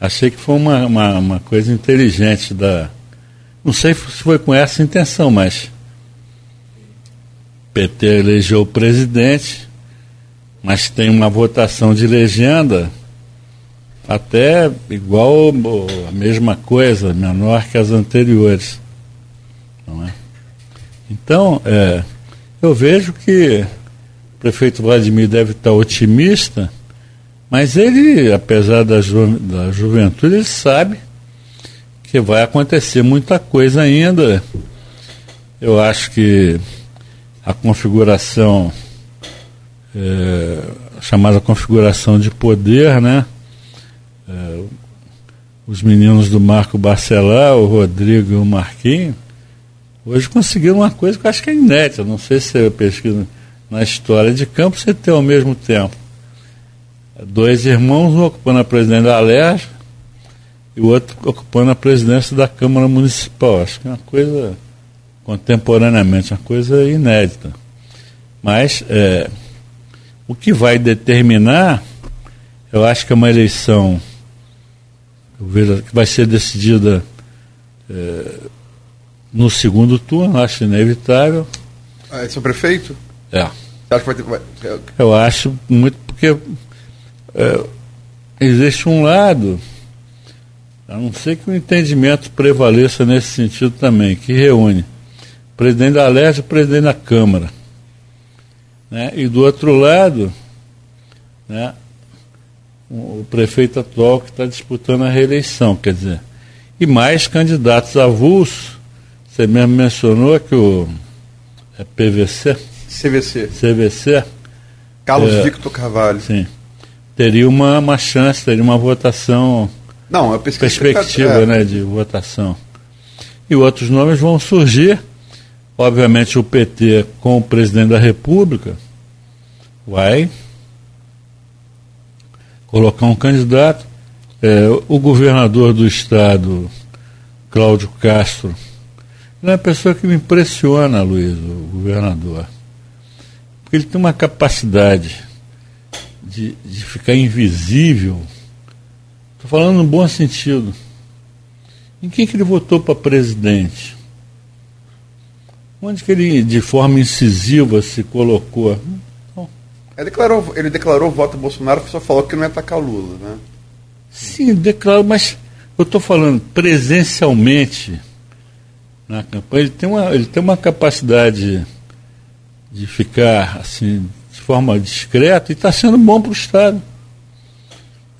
Achei que foi uma, uma, uma coisa inteligente da. Não sei se foi com essa intenção, mas PT elegeu o presidente, mas tem uma votação de legenda até igual a mesma coisa, menor que as anteriores. Não é? Então, é, eu vejo que o prefeito Vladimir deve estar otimista, mas ele, apesar da, ju da juventude, ele sabe que vai acontecer muita coisa ainda. Eu acho que a configuração, é, chamada configuração de poder, né? É, os meninos do Marco Barcelar, o Rodrigo e o Marquinhos, hoje conseguiram uma coisa que eu acho que é inédita. Não sei se você pesquisa na história de campo, você tem ao mesmo tempo dois irmãos, um ocupando a presidência da Alerj e o outro ocupando a presidência da Câmara Municipal. Acho que é uma coisa, contemporaneamente, uma coisa inédita. Mas é, o que vai determinar, eu acho que é uma eleição que vai ser decidida é, no segundo turno, acho inevitável. Ah, esse é o prefeito? É. Você acha que vai ter. Vai... Eu acho muito porque é, existe um lado a não ser que o entendimento prevaleça nesse sentido também, que reúne o presidente da Leste e o presidente da Câmara. Né? E do outro lado, né, o prefeito atual que está disputando a reeleição, quer dizer, e mais candidatos avulsos. Você mesmo mencionou que o é PVC? CVC. CVC. Carlos é, Victor Carvalho. Sim. Teria uma, uma chance, teria uma votação não, a perspectiva é. né, de votação. E outros nomes vão surgir. Obviamente o PT com o presidente da República vai colocar um candidato. É, o governador do estado, Cláudio Castro, ele é uma pessoa que me impressiona, Luiz, o governador. Porque ele tem uma capacidade de, de ficar invisível Estou falando no bom sentido. Em quem que ele votou para presidente? Onde que ele, de forma incisiva, se colocou? Ele declarou, ele declarou o voto Bolsonaro, só falou que não ia atacar o Lula, né? Sim, declarou, mas eu estou falando presencialmente na campanha. Ele tem uma, ele tem uma capacidade de ficar assim, de forma discreta e está sendo bom para o Estado.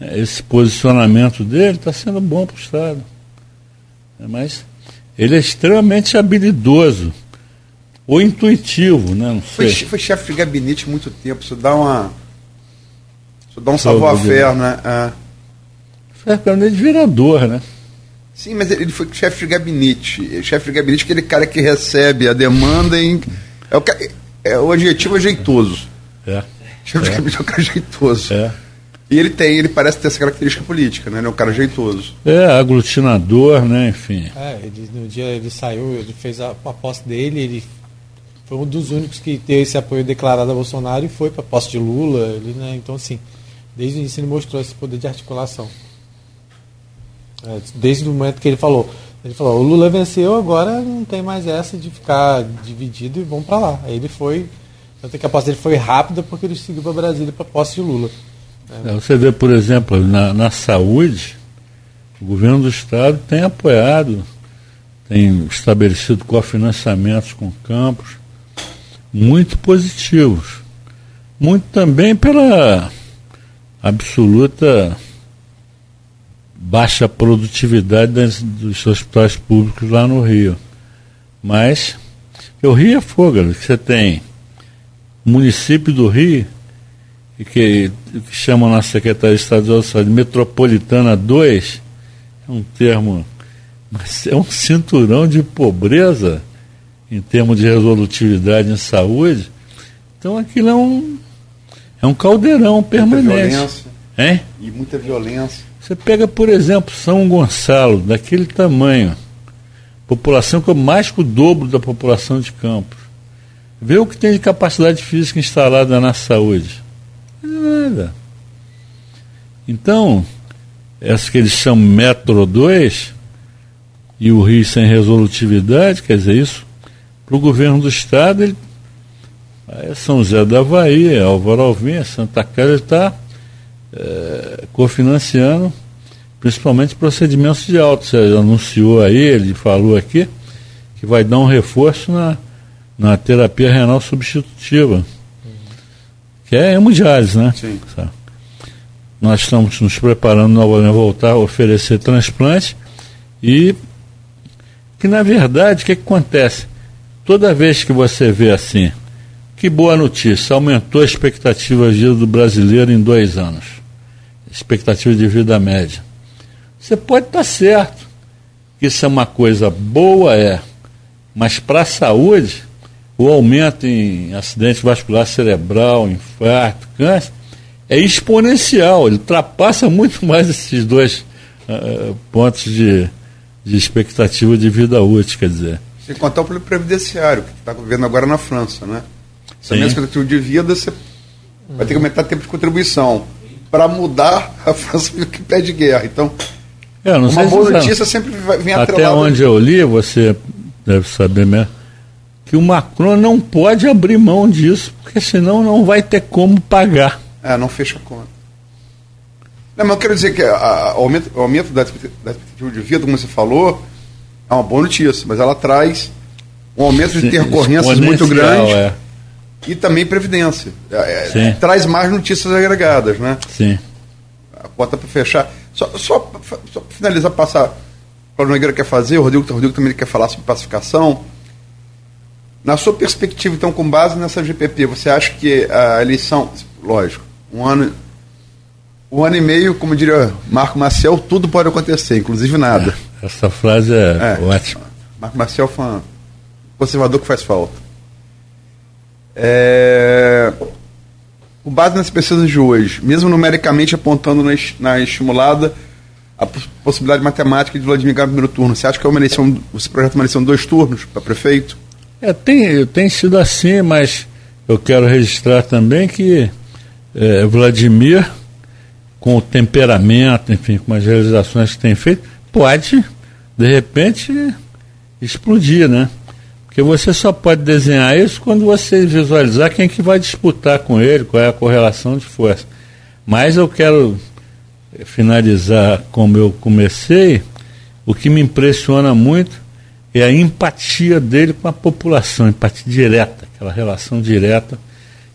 Esse posicionamento dele está sendo bom para o Estado. É, mas ele é extremamente habilidoso ou intuitivo, né? Não sei. Foi, foi chefe de gabinete muito tempo, isso dá uma. Isso dá um savoir-faire, né? É. Foi gabinete de vereador, né? Sim, mas ele foi chefe de gabinete. Chefe de gabinete é aquele cara que recebe a demanda em. É o, é o adjetivo jeitoso. É. Chefe é. de gabinete é o cara jeitoso. É. E ele tem, ele parece ter essa característica política, né? Ele é um cara jeitoso. É, aglutinador, né? Enfim. É, ele, no dia ele saiu, ele fez a, a posse dele, ele foi um dos únicos que teve esse apoio declarado a Bolsonaro e foi para a posse de Lula. Ele, né? Então, assim, desde o início ele mostrou esse poder de articulação. É, desde o momento que ele falou. Ele falou, o Lula venceu, agora não tem mais essa de ficar dividido e vamos para lá. Aí ele foi, tanto que a posse dele foi rápida porque ele seguiu para Brasília para posse de Lula. É, você vê, por exemplo, na, na saúde, o governo do Estado tem apoiado, tem estabelecido cofinanciamentos com campos muito positivos. Muito também pela absoluta baixa produtividade das, dos hospitais públicos lá no Rio. Mas o Rio é fogo, você tem o município do Rio que, que chamam na Secretaria de Estado de Saúde Metropolitana 2, é um termo, mas é um cinturão de pobreza em termos de resolutividade em saúde. Então aquilo é um, é um caldeirão permanente. Muita violência. Hein? E muita violência. Você pega, por exemplo, São Gonçalo, daquele tamanho, população que é mais que o dobro da população de Campos. Vê o que tem de capacidade física instalada na saúde nada. Então, essa que eles chamam Metro 2 e o Rio sem resolutividade, quer dizer, isso para o governo do Estado, ele, é São José da Bahia, Álvaro Alvim, Santa Casa, ele está é, cofinanciando principalmente procedimentos de alto. Você anunciou aí, ele falou aqui, que vai dar um reforço na, na terapia renal substitutiva que é hemodiálise, né? Sim. Nós estamos nos preparando novamente a voltar a oferecer transplante e que na verdade o que, que acontece? Toda vez que você vê assim, que boa notícia, aumentou a expectativa de vida do brasileiro em dois anos. Expectativa de vida média. Você pode estar certo que isso é uma coisa boa, é, mas para a saúde o aumento em acidente vascular cerebral, infarto, câncer, é exponencial, ele ultrapassa muito mais esses dois uh, pontos de, de expectativa de vida útil, quer dizer. Sem contar o previdenciário, que está vivendo agora na França, né? Se a minha expectativa de vida, você vai ter que aumentar o tempo de contribuição para mudar a França que pede guerra. Então, é, uma boa notícia sempre vem atrelada. Até onde eu li, você deve saber mesmo, que o Macron não pode abrir mão disso, porque senão não vai ter como pagar. É, não fecha a conta. Não, mas eu quero dizer que o aumento, o aumento da, da expectativa de vida, como você falou, é uma boa notícia, mas ela traz um aumento de intercorrências muito grande é. E também previdência. É, é traz mais notícias agregadas, né? Sim. A conta para fechar. Só, só, só para finalizar, passar o Nogueira quer fazer, o Rodrigo, o Rodrigo também quer falar sobre pacificação. Na sua perspectiva, então, com base nessa GPP, você acha que a eleição, lógico, um ano, um ano e meio, como diria Marco Maciel, tudo pode acontecer, inclusive nada. É, essa frase é, é ótima. Marco Maciel foi um conservador que faz falta. É, com base nas pesquisas de hoje, mesmo numericamente apontando na, na estimulada a possibilidade matemática de Vladimir ganhar no primeiro turno, você acha que é uma eleição, você projeta uma eleição de dois turnos para prefeito? É, tem, tem sido assim, mas eu quero registrar também que é, Vladimir, com o temperamento, enfim, com as realizações que tem feito, pode, de repente, explodir, né? Porque você só pode desenhar isso quando você visualizar quem que vai disputar com ele, qual é a correlação de força. Mas eu quero finalizar como eu comecei, o que me impressiona muito é a empatia dele com a população, empatia direta, aquela relação direta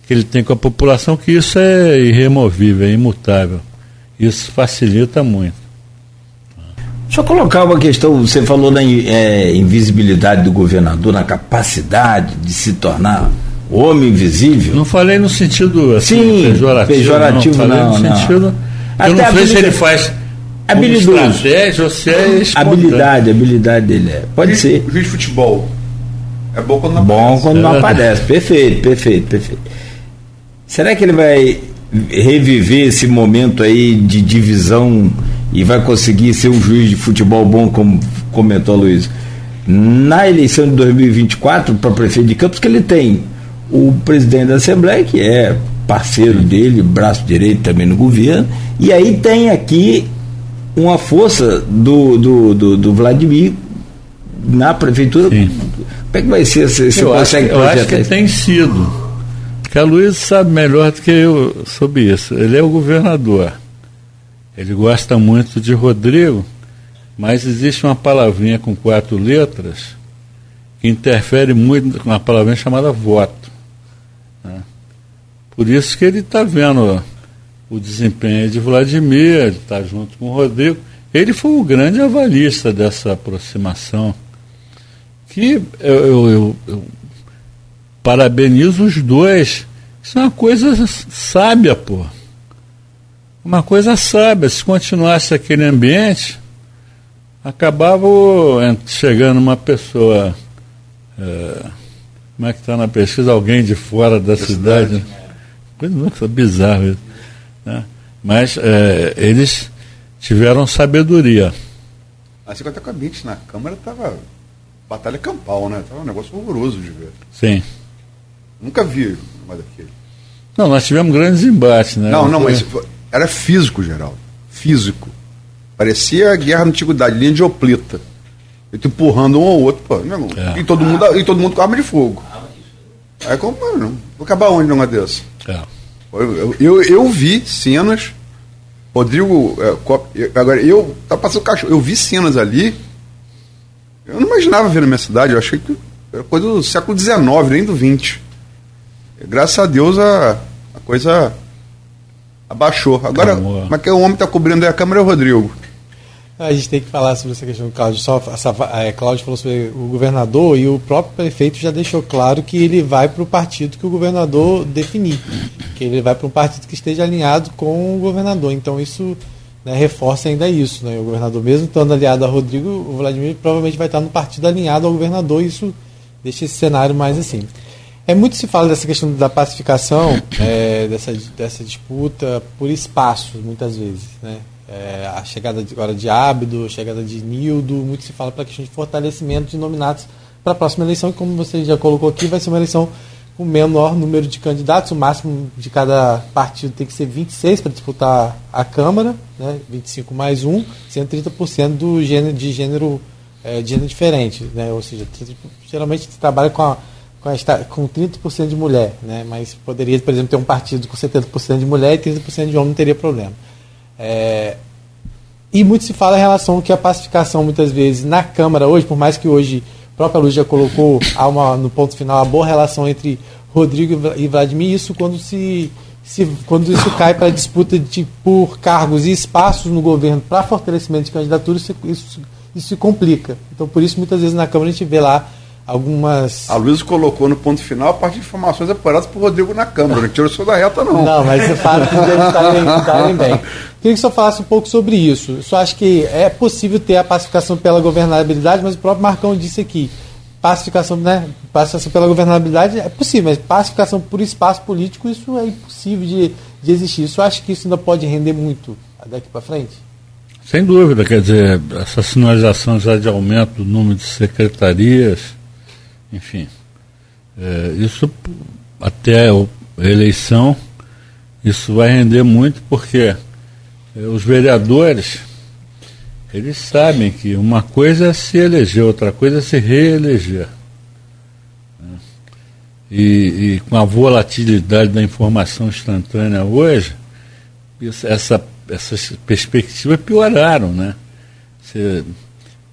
que ele tem com a população, que isso é irremovível, é imutável. Isso facilita muito. Deixa eu colocar uma questão, você falou na é, invisibilidade do governador, na capacidade de se tornar homem invisível. Não falei no sentido assim, Sim, pejorativo. Pejorativo não, não, no não. sentido. Até eu não sei se ele faz habilidoso. Estratégia, você é habilidade, habilidade dele é. Pode juiz, ser. Juiz de futebol. É bom quando não bom aparece. Bom quando não é. aparece. Perfeito, perfeito, perfeito. Será que ele vai reviver esse momento aí de divisão e vai conseguir ser um juiz de futebol bom, como comentou Luiz? Na eleição de 2024 para prefeito de Campos, que ele tem o presidente da Assembleia, que é parceiro dele, braço direito também no governo, e aí tem aqui uma força do, do, do, do Vladimir na prefeitura. Sim. Como é que vai ser? Você, você eu consegue acho, Eu acho que tem sido. Porque a Luiz sabe melhor do que eu sobre isso. Ele é o governador. Ele gosta muito de Rodrigo, mas existe uma palavrinha com quatro letras que interfere muito com uma palavrinha chamada voto. Né? Por isso que ele está vendo o desempenho de Vladimir, ele está junto com o Rodrigo. Ele foi o grande avalista dessa aproximação. Que eu, eu, eu, eu parabenizo os dois. Isso é uma coisa sábia, pô. Uma coisa sábia. Se continuasse aquele ambiente, acabava chegando uma pessoa. É, como é que está na pesquisa? Alguém de fora da, da cidade. cidade. Coisa bizarra isso. Né? Mas é, eles tiveram sabedoria. A 50 cabinetes na Câmara estava batalha campal, né? Estava um negócio horroroso de ver. Sim. Nunca vi mais daquele. Não, nós tivemos grandes embates, né? Não, não, mas era físico, Geraldo. Físico. Parecia a guerra da antiguidade, linha de oplita. Eu tô empurrando um ao outro, pô, meu irmão. É. E, todo mundo, e todo mundo com arma de fogo. Aí como, não. Vou acabar onde numa dessa? É. Eu, eu, eu, vi cenas. Rodrigo. É, agora, eu. Tá passando cachorro. Eu vi cenas ali. Eu não imaginava ver na minha cidade. Eu achei que era coisa do século XIX, nem do XX. Graças a Deus a, a coisa abaixou. Agora, mas que o homem está cobrindo a câmera é o Rodrigo. A gente tem que falar sobre essa questão do Cláudio. Só, essa, é, Cláudio falou sobre o governador e o próprio prefeito já deixou claro que ele vai para o partido que o governador definir. Que ele vai para um partido que esteja alinhado com o governador. Então isso né, reforça ainda isso. Né? O governador, mesmo estando aliado a Rodrigo, o Vladimir provavelmente vai estar no partido alinhado ao governador. E isso deixa esse cenário mais assim. É muito se fala dessa questão da pacificação, é, dessa, dessa disputa por espaços, muitas vezes. Né? é, a chegada de, agora de Ábido, a chegada de Nildo, muito se fala para a questão de fortalecimento de nominados para a próxima eleição, e como você já colocou aqui, vai ser uma eleição com menor número de candidatos, o máximo de cada partido tem que ser 26 para disputar a Câmara, né, 25 mais um, sendo 30% do gênero, de gênero, é, de gênero diferente, né, ou seja, geralmente se trabalha com, a, com, a, com 30% de mulher, né, mas poderia, por exemplo, ter um partido com 70% de mulher e 30% de homem, não teria problema. É, e muito se fala em relação que a pacificação, muitas vezes, na Câmara hoje, por mais que hoje a própria Luz já colocou uma, no ponto final a boa relação entre Rodrigo e Vladimir, isso quando se, se quando isso cai para disputa de, por cargos e espaços no governo para fortalecimento de candidaturas, isso, isso, isso se complica. Então, por isso, muitas vezes na Câmara a gente vê lá algumas. A Luiz colocou no ponto final a parte de informações apuradas por Rodrigo na Câmara. Não tirou o senhor da reta, não. Não, mas é fato de eles estarem bem. Queria que o senhor falasse um pouco sobre isso. Eu só acho que é possível ter a pacificação pela governabilidade, mas o próprio Marcão disse aqui. Pacificação, né? Pacificação pela governabilidade é possível, mas pacificação por espaço político, isso é impossível de, de existir. Isso acho que isso ainda pode render muito daqui para frente. Sem dúvida, quer dizer, essa sinalização já de aumento do número de secretarias, enfim, é, isso até a eleição, isso vai render muito porque é, os vereadores, eles sabem que uma coisa é se eleger, outra coisa é se reeleger. Né? E, e, com a volatilidade da informação instantânea hoje, essa, essas perspectivas pioraram, né? Você,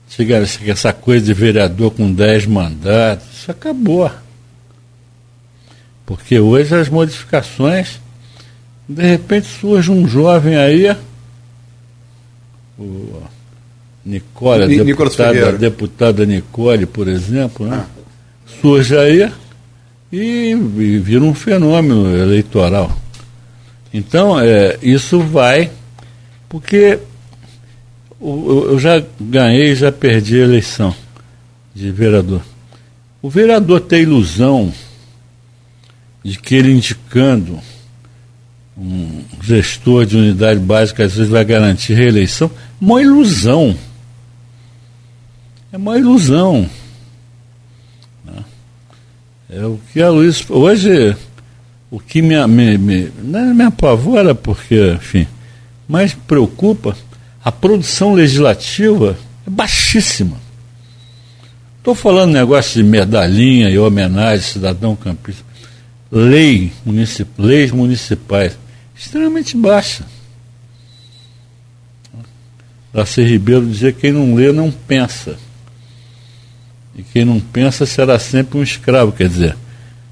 chega, essa coisa de vereador com 10 mandatos, isso acabou. Porque hoje as modificações, de repente surge um jovem aí, o Nicole, a deputada, deputada Nicole, por exemplo, né? Ah. surge aí e, e, vira um fenômeno eleitoral. Então, é, isso vai, porque eu já ganhei, já perdi a eleição de vereador. O vereador tem ilusão de que ele indicando um gestor de unidade básica às vezes vai garantir reeleição. Uma ilusão. É uma ilusão. É o que a Luiz. Hoje, o que me, me, me, não me apavora, porque, enfim, mais preocupa, a produção legislativa é baixíssima. Estou falando negócio de medalhinha e homenagem cidadão campista. Lei municip, leis municipais, extremamente baixa. Darcy Ribeiro dizia que quem não lê não pensa. E quem não pensa será sempre um escravo. Quer dizer,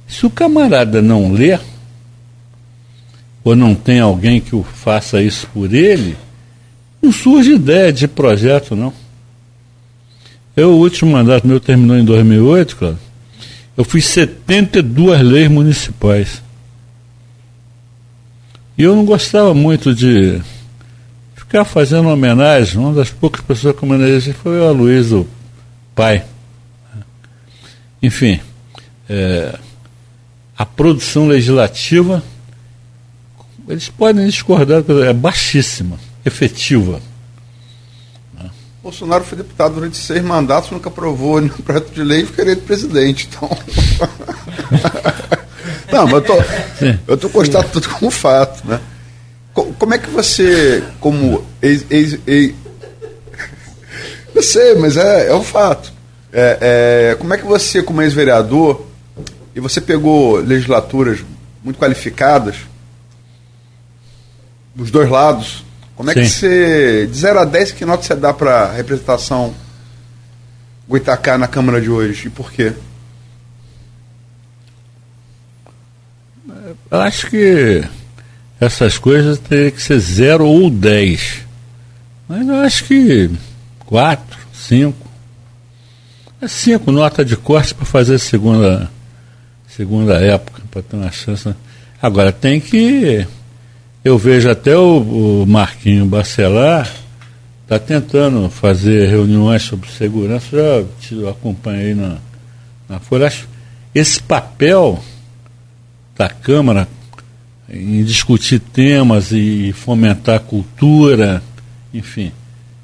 se o camarada não lê, ou não tem alguém que o faça isso por ele, não surge ideia de projeto, não. Eu, o último mandato meu terminou em 2008, claro. Eu fiz 72 leis municipais. E eu não gostava muito de ficar fazendo homenagem. Uma das poucas pessoas que homenageei foi o Aloysio, pai. Enfim, é, a produção legislativa, eles podem discordar, é baixíssima, efetiva. Bolsonaro foi deputado durante seis mandatos, nunca aprovou nenhum projeto de lei e ficaria de presidente. Então. Não, mas eu tô, eu tô constatando tudo como fato, né? Como é que você, como ex, ex, ex eu sei, mas é, é um fato. É, é, como é que você, como ex-vereador, e você pegou legislaturas muito qualificadas, dos dois lados, como é Sim. que você, de 0 a 10, que nota você dá para a representação Goitacá na Câmara de hoje e por quê? Eu acho que essas coisas teriam que ser 0 ou 10. Mas eu acho que 4, 5. É 5 nota de corte para fazer segunda, segunda época, para ter uma chance. Agora tem que eu vejo até o, o Marquinho Bacelar está tentando fazer reuniões sobre segurança, já te acompanhei na, na Folha. Esse papel da Câmara em discutir temas e fomentar cultura enfim.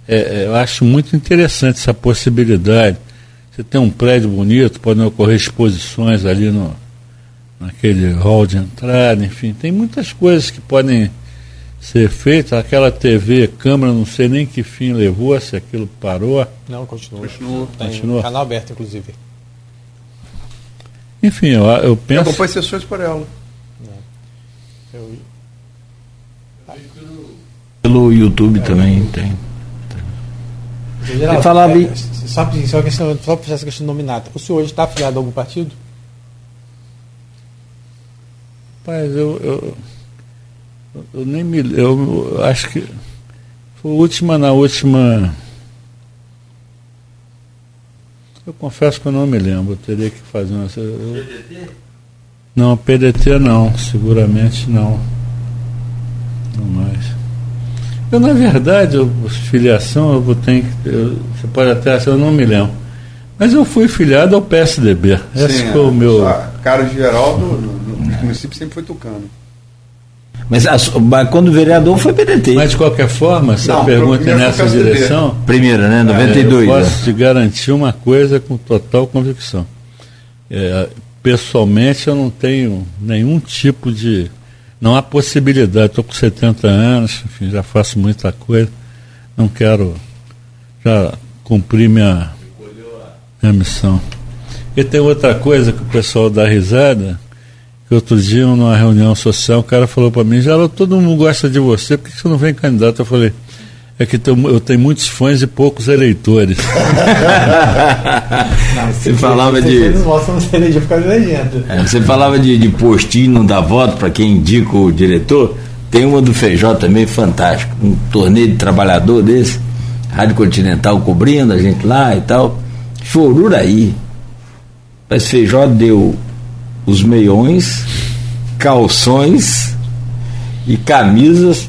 É, é, eu acho muito interessante essa possibilidade. Você tem um prédio bonito, podem ocorrer exposições ali no, naquele hall de entrada, enfim, tem muitas coisas que podem ser feitas. Aquela TV, câmera, não sei nem que fim levou, se aquilo parou. Não, continua. Continua. Tem Continua. canal aberto, inclusive. Enfim, eu, eu Eu penso. acompanho sessões por ela. Eu, Pelo YouTube também tem. Geraldo, Você falava é, em- só, só, questão, só para essa questão nominata. O senhor hoje está afiliado a algum partido? Rapaz, eu, eu, eu nem me. Eu, eu acho que. Foi a última na última. Eu confesso que eu não me lembro, eu teria que fazer uma. eu- Não, PDT não, seguramente não. Não mais. Eu, na verdade, eu, filiação, eu vou ter que. eu- você pode até achar, eu não me lembro. Mas eu fui filiado ao PSDB. Esse Sim, foi o meu. de Geraldo no município sempre foi tucano. Mas, a quando o vereador foi PDT. Mas de qualquer forma, se a Não, pergunta é primeiro nessa o direção, Primeira, né? é, 92. eu né? posso te garantir uma coisa com total convicção. É, pessoalmente, eu não tenho nenhum tipo de. Não há possibilidade. Estou com 70 anos, enfim, já faço muita coisa. Não quero já cumprir minha, minha missão. E tem outra coisa que o pessoal dá risada, outro dia, numa reunião social, o cara falou para mim, já todo mundo gosta de você, por que você não vem candidato? Eu falei, é que eu tenho muitos fãs e poucos eleitores. Você falava de- Eles mostram você eleger por causa da legenda. É, você falava de, de postinho não dar voto para quem indica o diretor. Tem uma do Feijó também fantástico. Um torneio de trabalhador desse. Rádio Continental cobrindo a gente lá e tal. Choruraí. Mas Feijó deu os meiões, calções e camisas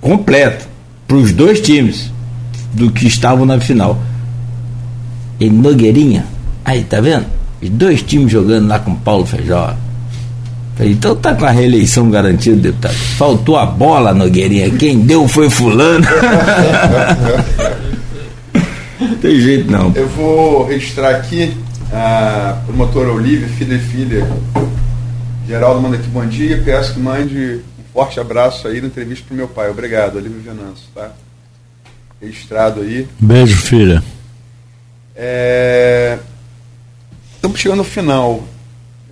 completas para os dois times do que estavam na final. E Nogueirinha, aí tá vendo? Os dois times jogando lá com Paulo Feijó. Então tá com a reeleição garantida, deputado. Faltou a bola, Nogueirinha. Quem deu foi fulano. Tem jeito não. Eu vou registrar aqui a promotora Olivia, filha e filha. Geraldo manda aqui bom dia. Peço que mande um forte abraço aí na entrevista pro meu pai. Obrigado, Olivia Venâncio, tá? Registrado aí. Beijo, filha. É, Estamos chegando ao final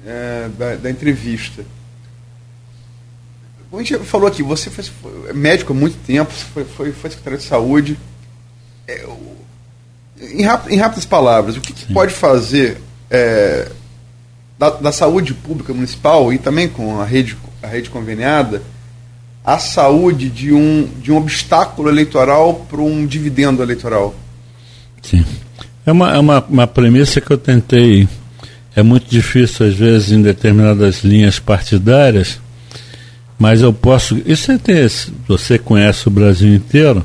é, da, da entrevista. A gente falou aqui, você foi, foi médico há muito tempo, foi, foi, foi secretário de saúde. É, em, rap- em rápidas palavras, o que, que pode fazer é, da, da saúde pública municipal e também com a rede, a rede conveniada a saúde de um, de um obstáculo eleitoral para um dividendo eleitoral? Sim. É uma, é uma, uma premissa que eu tentei. É muito difícil, às vezes, em determinadas linhas partidárias, mas eu posso. Isso é você conhece o Brasil inteiro.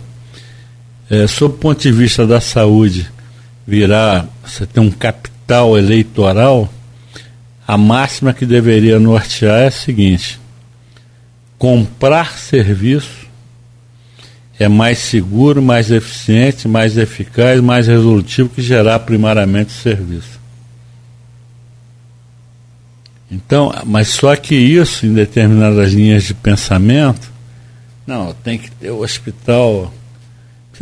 É, sob o ponto de vista da saúde, virar. Você tem um capital eleitoral, a máxima que deveria nortear é a seguinte: comprar serviço é mais seguro, mais eficiente, mais eficaz, mais resolutivo que gerar primariamente serviço. Então, mas só que isso, em determinadas linhas de pensamento, não, tem que ter o hospital.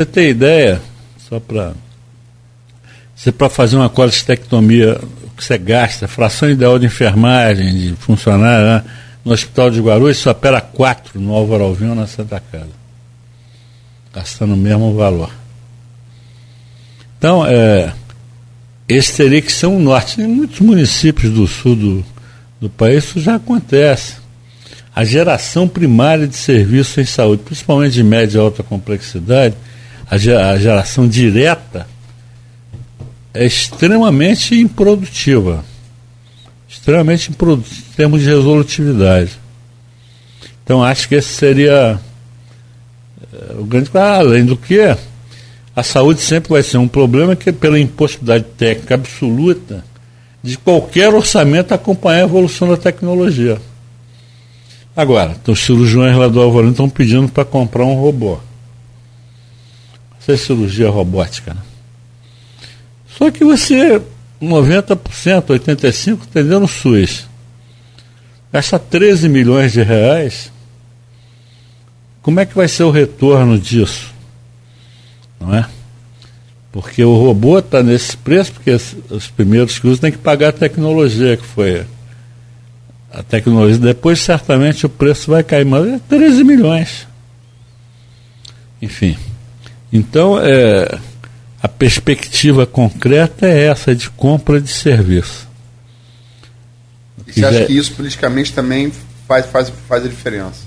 Você ter ideia, só para. Você para fazer uma colestectomia, o que você gasta, fração ideal de enfermagem, de funcionário, né? no hospital de Guarulhos só opera quatro no Álvaro Alvim ou na Santa Casa gastando o mesmo valor. Então, é, esse teria que ser um norte. Em muitos municípios do sul do, do país isso já acontece. A geração primária de serviços em saúde, principalmente de média e alta complexidade, a, ge- a geração direta é extremamente improdutiva. Extremamente improdutiva em termos de resolutividade. Então acho que esse seria é, o grande. Além do que, a saúde sempre vai ser um problema que, pela impossibilidade técnica absoluta, de qualquer orçamento acompanhar a evolução da tecnologia. Agora, então, os cirurgiões lá do Alvorano estão pedindo para comprar um robô. Essa é cirurgia robótica. Né? Só que você, 90%, 85% entendeu no SUS. Gasta 13 milhões de reais. Como é que vai ser o retorno disso? Não é? Porque o robô está nesse preço, porque os primeiros que usam têm que pagar a tecnologia que foi a tecnologia. Depois certamente o preço vai cair, mas é 13 milhões. Enfim. Então, é, a perspectiva concreta é essa de compra de serviço. E você acha que isso politicamente também faz, faz, faz a diferença?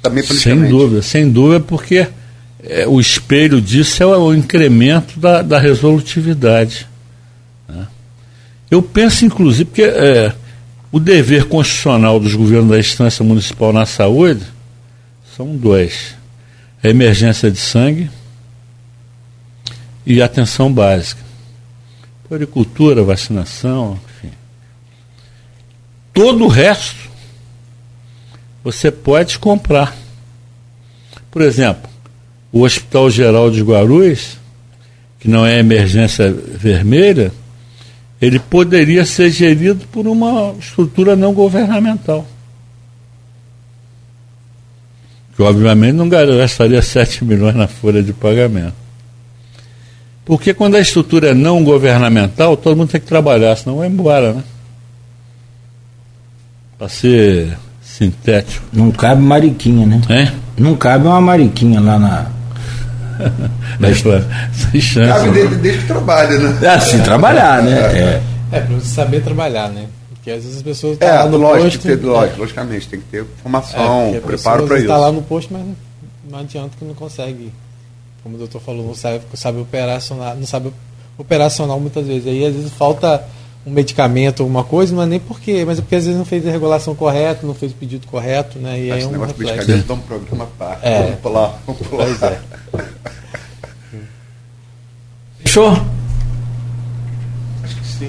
Também politicamente. Sem dúvida, sem dúvida, porque é, o espelho disso é o, incremento da, da resolutividade. Né? Eu penso, inclusive, porque é, o dever constitucional dos governos da instância municipal na saúde são dois: a emergência de sangue e atenção básica. Agricultura, vacinação, enfim. Todo o resto você pode comprar. Por exemplo, o Hospital Geral de Guarulhos, que não é emergência vermelha, ele poderia ser gerido por uma estrutura não governamental. Que obviamente não gastaria 7 milhões na folha de pagamento. Porque quando a estrutura é não governamental, todo mundo tem que trabalhar, senão vai embora, né? Para ser sintético. Não cabe mariquinha, né? É? Não cabe uma mariquinha lá na. Sem chance. Cabe né? desde, desde que trabalha, né? É assim, trabalhar, né? É, é para você saber trabalhar, né? Porque às vezes as pessoas estão é, lá no lógico, posto. Tem que ter, lógico, logicamente, tem que ter formação, é, preparo para isso. está lá no posto, mas não adianta que não consegue como o doutor falou, não sabe, sabe operacional, não sabe operacional muitas vezes. Aí às vezes falta um medicamento, alguma coisa, não é nem porque, mas é porque às vezes não fez a regulação correta, não fez o pedido correto, né? E aí é um negócio de medicamento dá um programa parte. É. Vamos pular, vamos pular. Pois é. Fechou?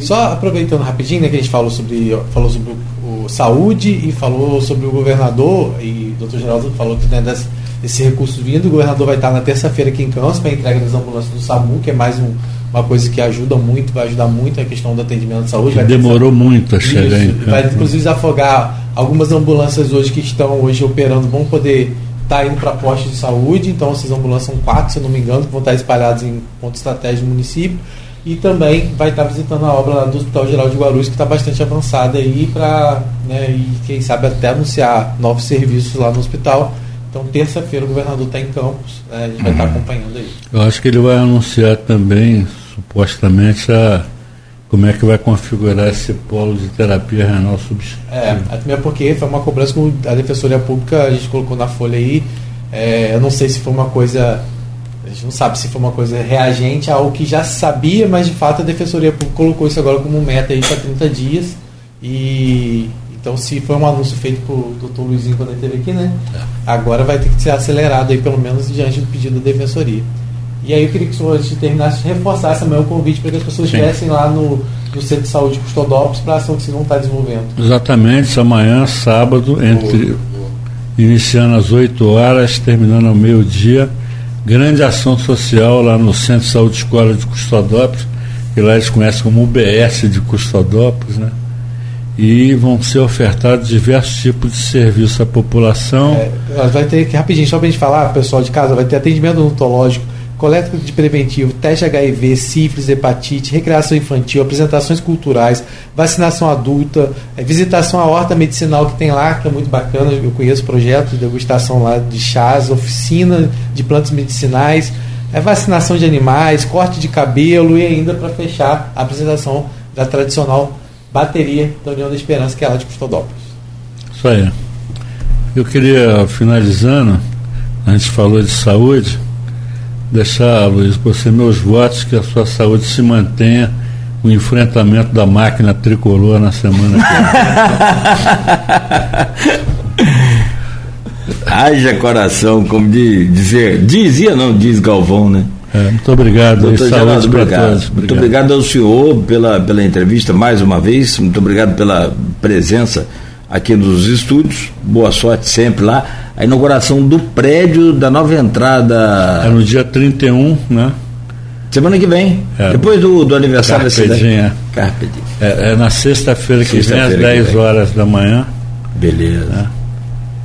Só aproveitando rapidinho, né, que a gente falou sobre, falou sobre o, o saúde e falou sobre o governador, e o doutor Geraldo falou que né, das, esse recurso vindo. O governador vai estar na terça-feira aqui em Campos para entrega das ambulâncias do SAMU, que é mais um, uma coisa que ajuda muito, vai ajudar muito a questão do atendimento de saúde. Vai demorou muito a chegar em Vai inclusive desafogar algumas ambulâncias hoje que estão hoje operando, vão poder estar tá indo para postos de saúde. Então, essas ambulâncias são quatro, se não me engano, que vão estar espalhadas em pontos estratégicos do município. E também vai estar visitando a obra do Hospital Geral de Guarulhos, que está bastante avançada aí, para, né, e quem sabe até anunciar novos serviços lá no hospital então, terça-feira, o governador está em Campos, né, a gente vai estar tá uhum. acompanhando aí. Eu acho que ele vai anunciar também, supostamente, a, como é que vai configurar esse polo de terapia renal substitutiva. É, até porque foi uma cobrança que a Defensoria Pública, a gente colocou na folha aí, é, eu não sei se foi uma coisa a gente não sabe se foi uma coisa reagente ao que já sabia, mas de fato a Defensoria Pública colocou isso agora como meta aí para 30 dias. E então, se foi um anúncio feito por doutor Luizinho quando ele esteve aqui, né? É. Agora vai ter que ser acelerado aí, pelo menos diante do pedido da defensoria. E aí eu queria que o senhor, antes de terminar, reforçasse também o convite para que as pessoas estivessem lá no, no Centro de Saúde Custodópolis para a ação que se não está desenvolvendo. Exatamente, amanhã, sábado, entre boa, boa. iniciando às 8 horas, terminando ao meio-dia, grande ação social lá no Centro de Saúde Escola de Custodópolis, que lá eles conhecem como UBS de Custodópolis, né? E vão ser ofertados diversos tipos de serviço à população. É, vai ter que, rapidinho, só para a gente falar, pessoal de casa, vai ter atendimento odontológico, coleta de preventivo, teste HIV, sífilis, hepatite, recreação infantil, apresentações culturais, vacinação adulta, é, visitação à horta medicinal que tem lá, que é muito bacana, eu conheço projetos de degustação lá de chás, oficina de plantas medicinais, é, vacinação de animais, corte de cabelo e ainda para fechar a apresentação da tradicional bateria da União da Esperança, que é lá de Custodópolis. Isso aí. Eu queria, finalizando, a gente falou de saúde, deixar, Luiz, você meus votos que a sua saúde se mantenha o enfrentamento da máquina tricolor na semana que vem. Haja coração, como de dizer, dizia não, diz Galvão, né? É, muito obrigado. Doutor Geraldo, obrigado. Muito obrigado ao senhor pela, pela entrevista mais uma vez. Muito obrigado pela presença aqui nos estúdios. Boa sorte sempre lá. A inauguração do prédio da nova entrada. É no dia 31, né? Semana que vem. É. Depois do, do aniversário Carpe da cidade. Carpe é, é na sexta-feira que sexta vem, às 10 horas da manhã. Beleza. Né?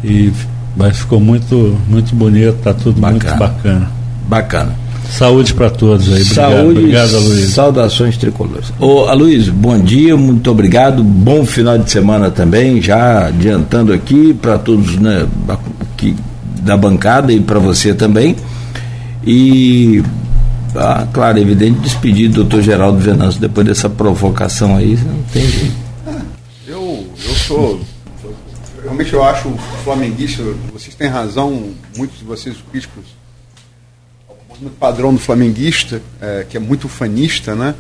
E mas ficou muito, muito bonito, tá tudo bacana. muito bacana. Bacana. Saúde para todos aí. Obrigado, Saúde, obrigado, Aloysio. Saudações tricolores. Ô, Aloysio, bom dia, muito obrigado. Bom final de semana também, já adiantando aqui para todos né, aqui da bancada e para você também. E, ah, claro, evidente, despedir do doutor Geraldo Venâncio depois dessa provocação aí, não tem jeito. eu, eu sou. Realmente eu acho flamenguista, vocês têm razão, muitos de vocês críticos muito padrão do flamenguista, é, que é muito fanista, né?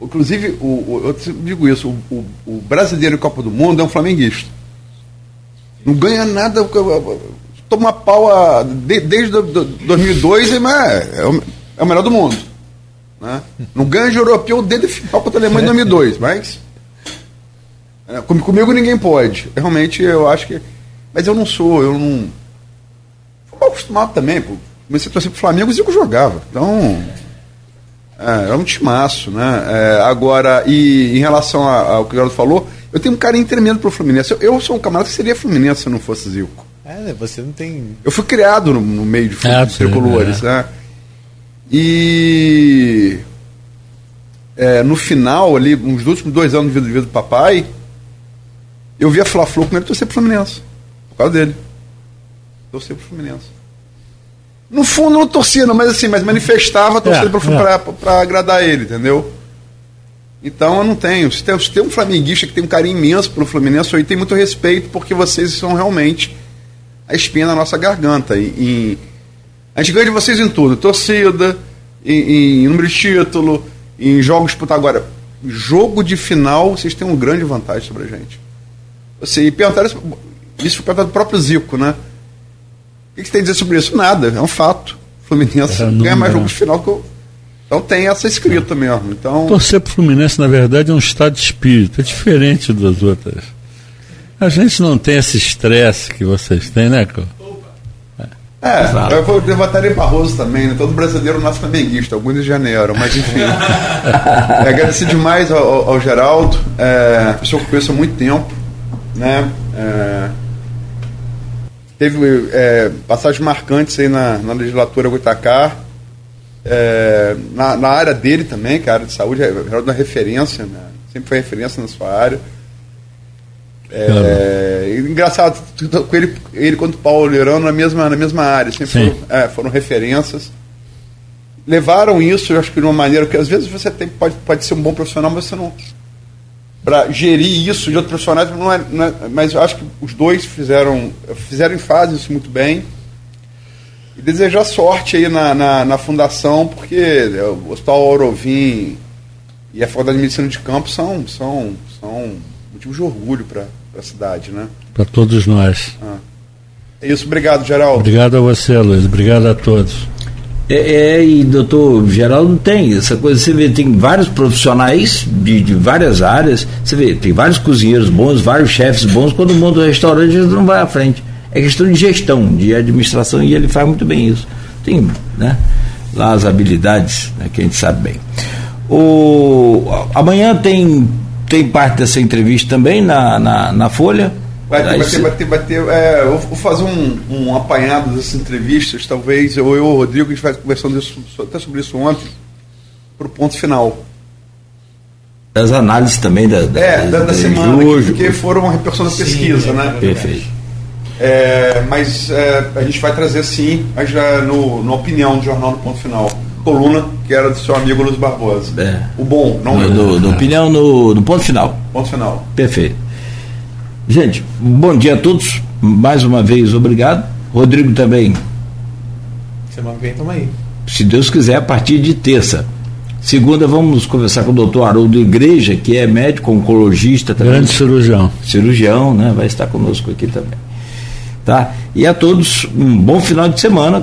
Inclusive, o, o, eu digo isso, o, o, o brasileiro em Copa do Mundo é um flamenguista. Não ganha nada, toma pau a, de, desde do, do 2002, é, é, o, é o melhor do mundo. Né? Não ganha de europeu desde a final contra a Alemanha em 2002, mas é, comigo ninguém pode. Realmente eu acho que. Mas eu não sou, eu não. Fui acostumado também, comecei a torcer pro Flamengo e o Zico jogava. Então, é, é um timaço, né? É, agora, e em relação ao que o Geraldo falou, eu tenho um carinho tremendo pro Fluminense. Eu, eu, sou um camarada que seria Fluminense se não fosse Zico. É, né? você não tem. Eu fui criado no, no meio de, é, de tricolores, é. né? E é, no final, ali, uns últimos dois anos de vida, de vida do papai, eu via Fla-Flu com ele torcer pro Fluminense. Por causa dele. Torcer pro Fluminense. No fundo, não torcia, não, mas assim, mas manifestava torcendo é, para é. agradar ele, entendeu? Então eu não tenho. Se tem, se tem um flamenguista que tem um carinho imenso pelo Fluminense, eu tenho muito respeito, porque vocês são realmente a espinha na nossa garganta. E, e a gente ganha de vocês em tudo: torcida, em, em número de título, em jogos por agora. Jogo de final, vocês têm uma grande vantagem sobre a gente. Assim, e perguntaram isso, isso foi perguntado do próprio Zico, né? O que você tem a dizer sobre isso? Nada, é um fato. O Fluminense é, ganha mais jogos de final que eu. Então tem essa escrita mesmo. Então... Torcer para o Fluminense, na verdade, é um estado de espírito, é diferente das outras. A gente não tem esse estresse que vocês têm, né, Cô? É, Exato. eu vou levantar em Barroso também, né? Todo brasileiro nasce flamenguista, alguns de janeiro, mas enfim. é, agradecer demais ao, ao Geraldo, é, pessoa que eu conheço há muito tempo, né? É, teve é, passagens marcantes aí na, na legislatura Goitacá, é, na, na, área dele também, que a área de saúde é, é uma referência, né? sempre foi referência na sua área. É, engraçado, com ele, ele quanto o Paulo Leirão na mesma, na mesma área, sempre foram, é, foram, referências. Levaram isso, eu acho que de uma maneira que às vezes você tem, pode, pode ser um bom profissional, mas você não, para gerir isso de outros profissionais, não é, não é, mas eu acho que os dois fizeram, fizeram e fazem isso muito bem. E desejar sorte aí na, na, na fundação, porque o Hospital Aurovim e a Faculdade de Medicina de Campo são, são, são motivos de orgulho para a cidade, né? Para todos nós. Ah. É isso, obrigado, Geraldo. Obrigado a você, Luiz. Obrigado a todos. É, é, e doutor Geraldo tem essa coisa, você vê, tem vários profissionais de, de, várias áreas, você vê, tem vários cozinheiros bons, vários chefes bons, quando o restaurante eles não vai à frente. É questão de gestão, de administração, e ele faz muito bem isso. Tem né, lá as habilidades né, que a gente sabe bem. O, amanhã tem, tem parte dessa entrevista também na, na, na Folha. Vai ter, vai ter, vai ter, vai ter é, eu vou fazer um, um apanhado dessas entrevistas, talvez eu e o Rodrigo, a gente vai conversando isso, até sobre isso ontem, para o ponto final. Das análises também da, da, é, da, da, da semana, porque foram uma repercussão da pesquisa, sim, né? Perfeito. É, mas é, a gente vai trazer sim, mas já no, no opinião do jornal no ponto final. Coluna, que era do seu amigo Luiz Barbosa. É. O bom, não no, no, no opinião no, no ponto final. Ponto final. Perfeito. Gente, bom dia a todos. Mais uma vez, obrigado. Rodrigo também. Semana que vem, tamo aí. Se Deus quiser, a partir de terça. Segunda, vamos conversar com o doutor Haroldo Igreja, que é médico oncologista também. Grande cirurgião. Cirurgião, né? Vai estar conosco aqui também. Tá? E a todos, um bom final de semana.